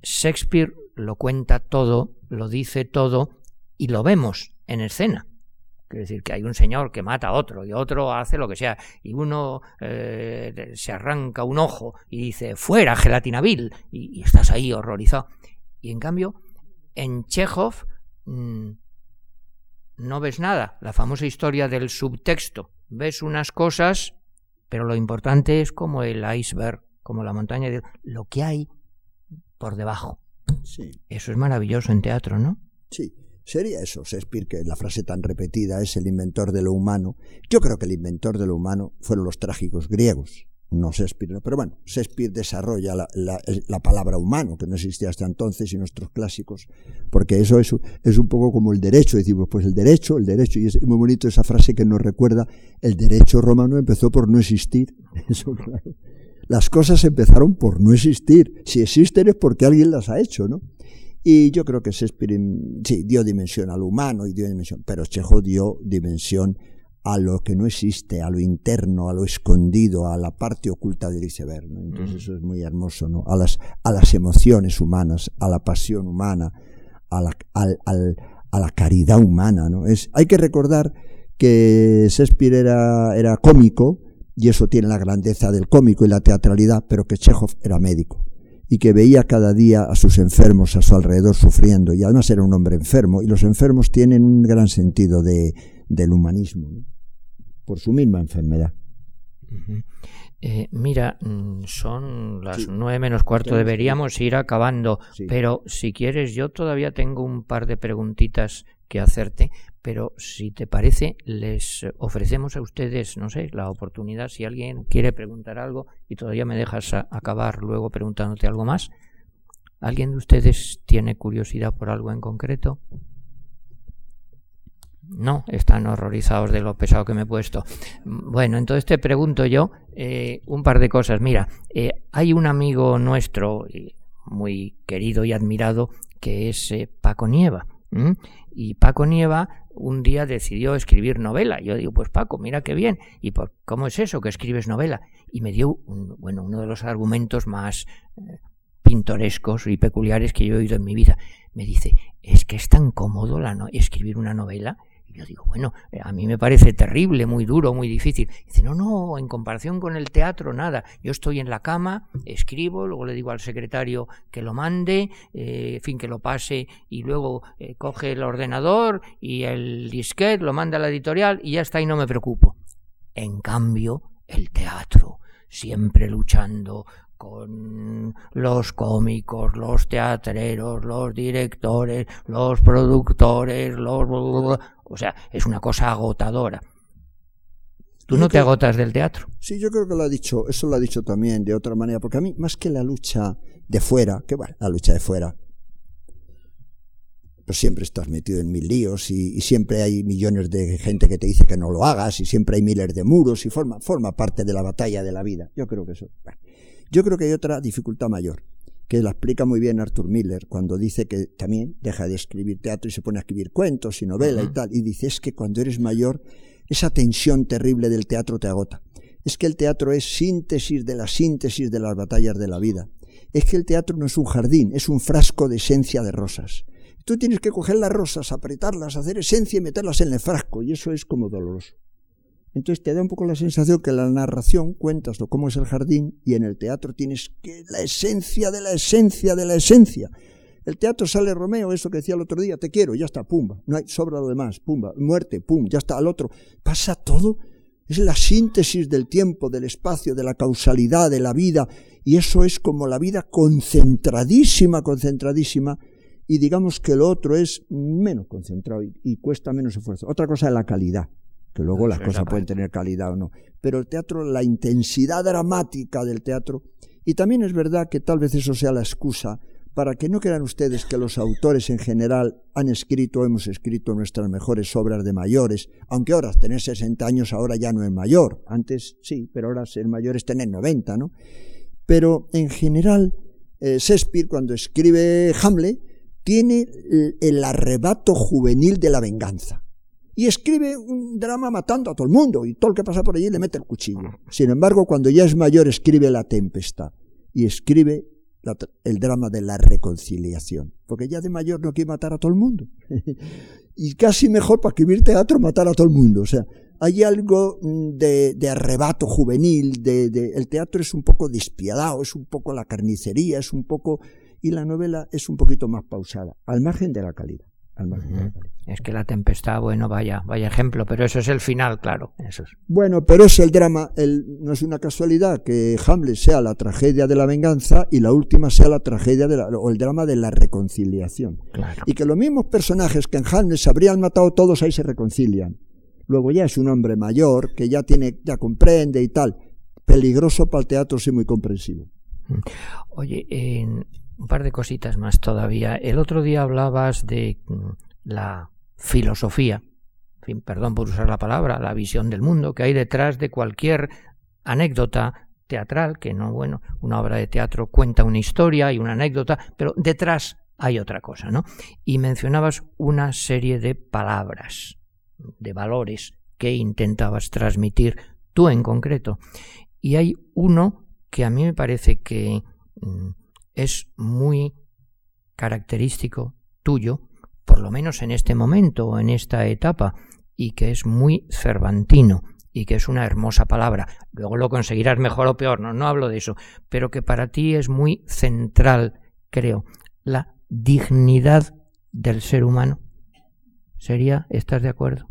Shakespeare lo cuenta todo, lo dice todo y lo vemos en escena. Quiere decir que hay un señor que mata a otro y otro hace lo que sea y uno eh, se arranca un ojo y dice fuera gelatina vil y, y estás ahí horrorizado. Y en cambio, en Chekhov Mm, no ves nada. La famosa historia del subtexto. Ves unas cosas, pero lo importante es como el iceberg, como la montaña, de lo que hay por debajo. Sí. Eso es maravilloso en teatro, ¿no? Sí. Sería eso, Shakespeare, que la frase tan repetida es el inventor de lo humano. Yo creo que el inventor de lo humano fueron los trágicos griegos no Shakespeare, pero bueno, Shakespeare desarrolla la, palabra humano, que no existía hasta entonces, y nuestros clásicos, porque eso es, un poco como el derecho, decimos, pues el derecho, el derecho, y es muy bonito esa frase que nos recuerda, el derecho romano empezó por no existir. (laughs) Las cosas empezaron por no existir, si existen es porque alguien las ha hecho, ¿no? Y yo creo que Shakespeare, sí, dio dimensión al humano y dio dimensión, pero Chejo dio dimensión a lo que no existe, a lo interno, a lo escondido, a la parte oculta del iceberg. Entonces eso es muy hermoso, ¿no? A las, a las emociones humanas, a la pasión humana, a la, a la caridad humana, ¿no? Es, hay que recordar que Shakespeare era, era cómico, y eso tiene la grandeza del cómico y la teatralidad, pero que Chekhov era médico y que veía cada día a sus enfermos a su alrededor sufriendo, y además era un hombre enfermo, y los enfermos tienen un gran sentido de, del humanismo. ¿no? Por su misma enfermedad. Eh, mira, mm, son las nueve menos cuarto, deberíamos ir acabando, pero si quieres, yo todavía tengo un par de preguntitas que hacerte, pero si te parece, les ofrecemos a ustedes, no sé, la oportunidad, si alguien quiere preguntar algo y todavía me dejas acabar luego preguntándote algo más. ¿Alguien de ustedes tiene curiosidad por algo en concreto? No, están horrorizados de lo pesado que me he puesto. Bueno, entonces te pregunto yo eh, un par de cosas. Mira, eh, hay un amigo nuestro, muy querido y admirado, que es eh, Paco Nieva. Y Paco Nieva un día decidió escribir novela. Yo digo, pues Paco, mira qué bien. ¿Y por, cómo es eso que escribes novela? Y me dio, bueno, uno de los argumentos más eh, pintorescos y peculiares que yo he oído en mi vida. Me dice, es que es tan cómodo la escribir una novela yo digo, bueno, eh, a mí me parece terrible, muy duro, muy difícil. dice, no, no, en comparación con el teatro, nada. Yo estoy en la cama, escribo, luego le digo al secretario que lo mande, eh, en fin, que lo pase, y luego eh, coge el ordenador y el disquete, lo manda a la editorial y ya está y no me preocupo. En cambio, el teatro, siempre luchando con los cómicos, los teatreros, los directores, los productores, los... O sea, es una cosa agotadora. ¿Tú no te agotas del teatro? Sí, yo creo que lo ha dicho, eso lo ha dicho también de otra manera, porque a mí, más que la lucha de fuera, que bueno, la lucha de fuera, pues siempre estás metido en mil líos y, siempre hay millones de gente que te dice que no lo hagas y siempre hay miles de muros y forma, forma parte de la batalla de la vida. Yo creo que eso. Yo creo que hay otra dificultad mayor, que la explica muy bien Arthur Miller cuando dice que también deja de escribir teatro y se pone a escribir cuentos y novela y tal. Y dice es que cuando eres mayor, esa tensión terrible del teatro te agota. Es que el teatro es síntesis de la síntesis de las batallas de la vida. Es que el teatro no es un jardín, es un frasco de esencia de rosas. Tú tienes que coger las rosas, apretarlas, hacer esencia y meterlas en el frasco, y eso es como doloroso. Entonces te da un poco la sensación que la narración cuentas lo cómo es el jardín y en el teatro tienes que la esencia de la esencia de la esencia. El teatro sale Romeo, eso que decía el otro día, te quiero, ya está, pumba, no hay sobra lo demás, pumba, muerte, pum, ya está al otro. Pasa todo, es la síntesis del tiempo, del espacio, de la causalidad, de la vida, y eso es como la vida concentradísima, concentradísima, y digamos que lo otro es menos concentrado y, y cuesta menos esfuerzo. Otra cosa es la calidad que luego las cosas pueden tener calidad o no. Pero el teatro, la intensidad dramática del teatro, y también es verdad que tal vez eso sea la excusa para que no crean ustedes que los autores en general han escrito o hemos escrito nuestras mejores obras de mayores, aunque ahora tener 60 años ahora ya no es mayor, antes sí, pero ahora ser mayor es tener 90, ¿no? Pero en general, eh, Shakespeare cuando escribe Hamlet tiene el arrebato juvenil de la venganza y escribe un drama matando a todo el mundo y todo el que pasa por allí le mete el cuchillo. Sin embargo, cuando ya es mayor escribe La Tempestad y escribe el drama de la reconciliación, porque ya de mayor no quiere matar a todo el mundo. (laughs) y casi mejor para escribir teatro matar a todo el mundo. O sea, hay algo mm, de, arrebato juvenil, de, el teatro es un poco despiadado, es un poco la carnicería, es un poco... y la novela es un poquito más pausada, al margen de la calidad. Es que la tempestad, bueno, vaya, vaya ejemplo, pero eso es el final, claro. Eso es. Bueno, pero es el drama, el, no es una casualidad que Hamlet sea la tragedia de la venganza y la última sea la tragedia de o el drama de la reconciliación. Y que los mismos personajes que en Hamlet se habrían matado todos ahí se reconcilian. Luego ya es un hombre mayor que ya tiene, ya comprende y tal. Peligroso para el teatro, sí, muy comprensivo. Oye, en, un par de cositas más todavía. El otro día hablabas de mm, la filosofía, perdón por usar la palabra, la visión del mundo que hay detrás de cualquier anécdota teatral, que no, bueno, una obra de teatro cuenta una historia y una anécdota, pero detrás hay otra cosa, ¿no? Y mencionabas una serie de palabras, de valores que intentabas transmitir tú en concreto. Y hay uno que a mí me parece que mm, es muy característico tuyo, por lo menos en este momento o en esta etapa, y que es muy cervantino y que es una hermosa palabra. Luego lo conseguirás mejor o peor, no, no hablo de eso, pero que para ti es muy central, creo, la dignidad del ser humano. ¿Sería? ¿Estás de acuerdo?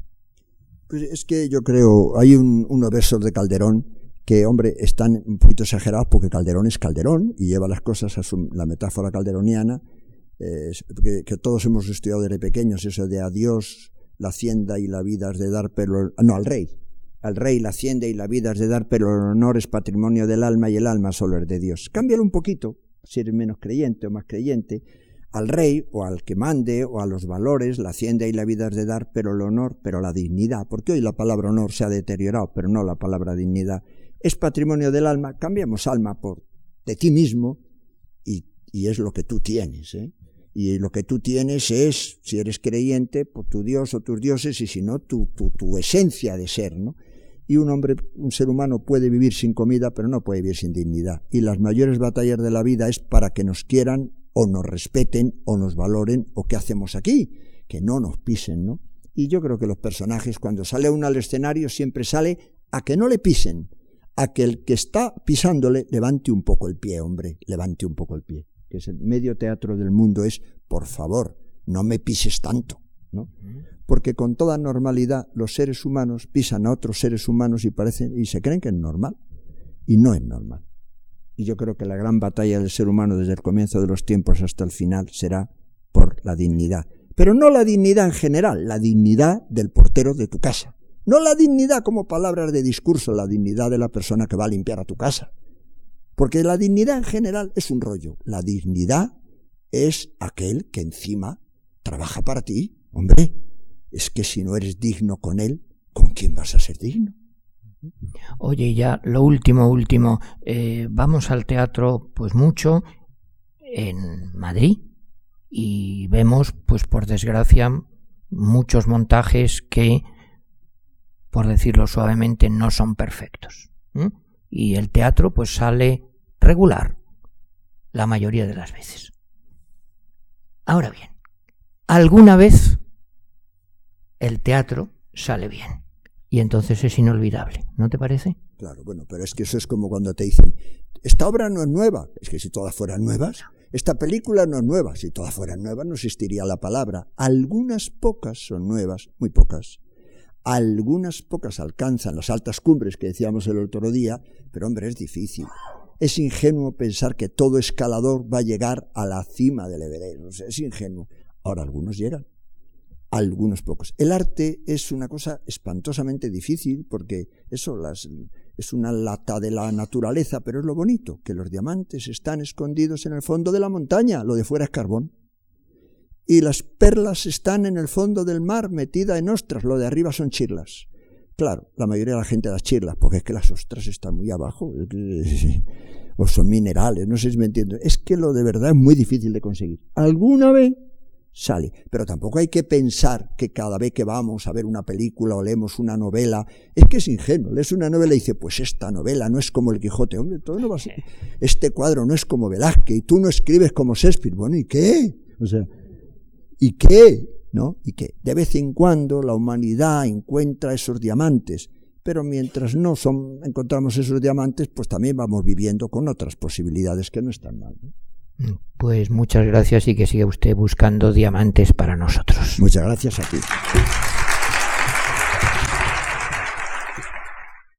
Pues es que yo creo, hay un, unos versos de Calderón que, hombre, están un poquito exagerados porque Calderón es Calderón y lleva las cosas a la metáfora calderoniana, que, todos hemos estudiado desde pequeños, eso de a Dios la hacienda y la vida es de dar, pero no, al rey. Al rey la hacienda y la vida es de dar, pero el honor es patrimonio del alma y el alma solo es de Dios. Cámbialo un poquito, si eres menos creyente o más creyente, al rey o al que mande o a los valores, la hacienda y la vida es de dar, pero el honor, pero la dignidad, porque hoy la palabra honor se ha deteriorado, pero no la palabra dignidad es patrimonio del alma, cambiamos alma por de ti mismo y, es lo que tú tienes. ¿eh? Y lo que tú tienes es, si eres creyente, por tu Dios o tus dioses, y si no, tu, tu, tu esencia de ser, ¿no? Y un hombre, un ser humano puede vivir sin comida, pero no puede vivir sin dignidad. Y las mayores batallas de la vida es para que nos quieran o nos respeten o nos valoren o qué hacemos aquí, que no nos pisen, ¿no? Y yo creo que los personajes cuando sale uno al escenario siempre sale a que no le pisen, a que el que está pisándole levante un poco el pie, hombre, levante un poco el pie, que es el medio teatro del mundo es, por favor, no me pises tanto, ¿no? Porque con toda normalidad los seres humanos pisan a otros seres humanos y parecen y se creen que es normal y no es normal. Y yo creo que la gran batalla del ser humano desde el comienzo de los tiempos hasta el final será por la dignidad. Pero no la dignidad en general, la dignidad del portero de tu casa. No la dignidad como palabras de discurso, la dignidad de la persona que va a limpiar a tu casa. Porque la dignidad en general es un rollo. La dignidad es aquel que encima trabaja para ti. Hombre, es que si no eres digno con él, ¿con quién vas a ser digno? Oye, ya lo último, último, eh, vamos al teatro pues mucho en Madrid y vemos pues por desgracia muchos montajes que, por decirlo suavemente, no son perfectos. Y el teatro pues sale regular la mayoría de las veces. Ahora bien, alguna vez el teatro sale bien y entonces es inolvidable, ¿no te parece? Claro, bueno, pero es que eso es como cuando te dicen, esta obra no es nueva, es que si todas fueran nuevas, esta película no es nueva, si todas fueran nuevas no existiría la palabra. Algunas pocas son nuevas, muy pocas. Algunas pocas alcanzan las altas cumbres que decíamos el otro día, pero hombre, es difícil. Es ingenuo pensar que todo escalador va a llegar a la cima del Everest, es ingenuo. Ahora algunos llegan algunos pocos. El arte es una cosa espantosamente difícil porque eso las, es una lata de la naturaleza, pero es lo bonito, que los diamantes están escondidos en el fondo de la montaña, lo de fuera es carbón. Y las perlas están en el fondo del mar, metida en ostras, lo de arriba son chirlas. Claro, la mayoría de la gente da chirlas, porque es que las ostras están muy abajo, (laughs) o son minerales, no sé si me entiendo. Es que lo de verdad es muy difícil de conseguir. Alguna vez sale. Pero tampoco hay que pensar que cada vez que vamos a ver una película o leemos una novela, es que es ingenuo. Lees una novela y dice, pues esta novela no es como el Quijote. Hombre, todo no va a ser. (laughs) Este cuadro no es como Velázquez y tú no escribes como Shakespeare. Bueno, ¿y qué? O sea, ¿y qué? ¿No? Y que de vez en cuando la humanidad encuentra esos diamantes. Pero mientras no son, encontramos esos diamantes, pues también vamos viviendo con otras posibilidades que no están mal. Pues muchas gracias y que siga usted buscando diamantes para nosotros. Muchas gracias a ti.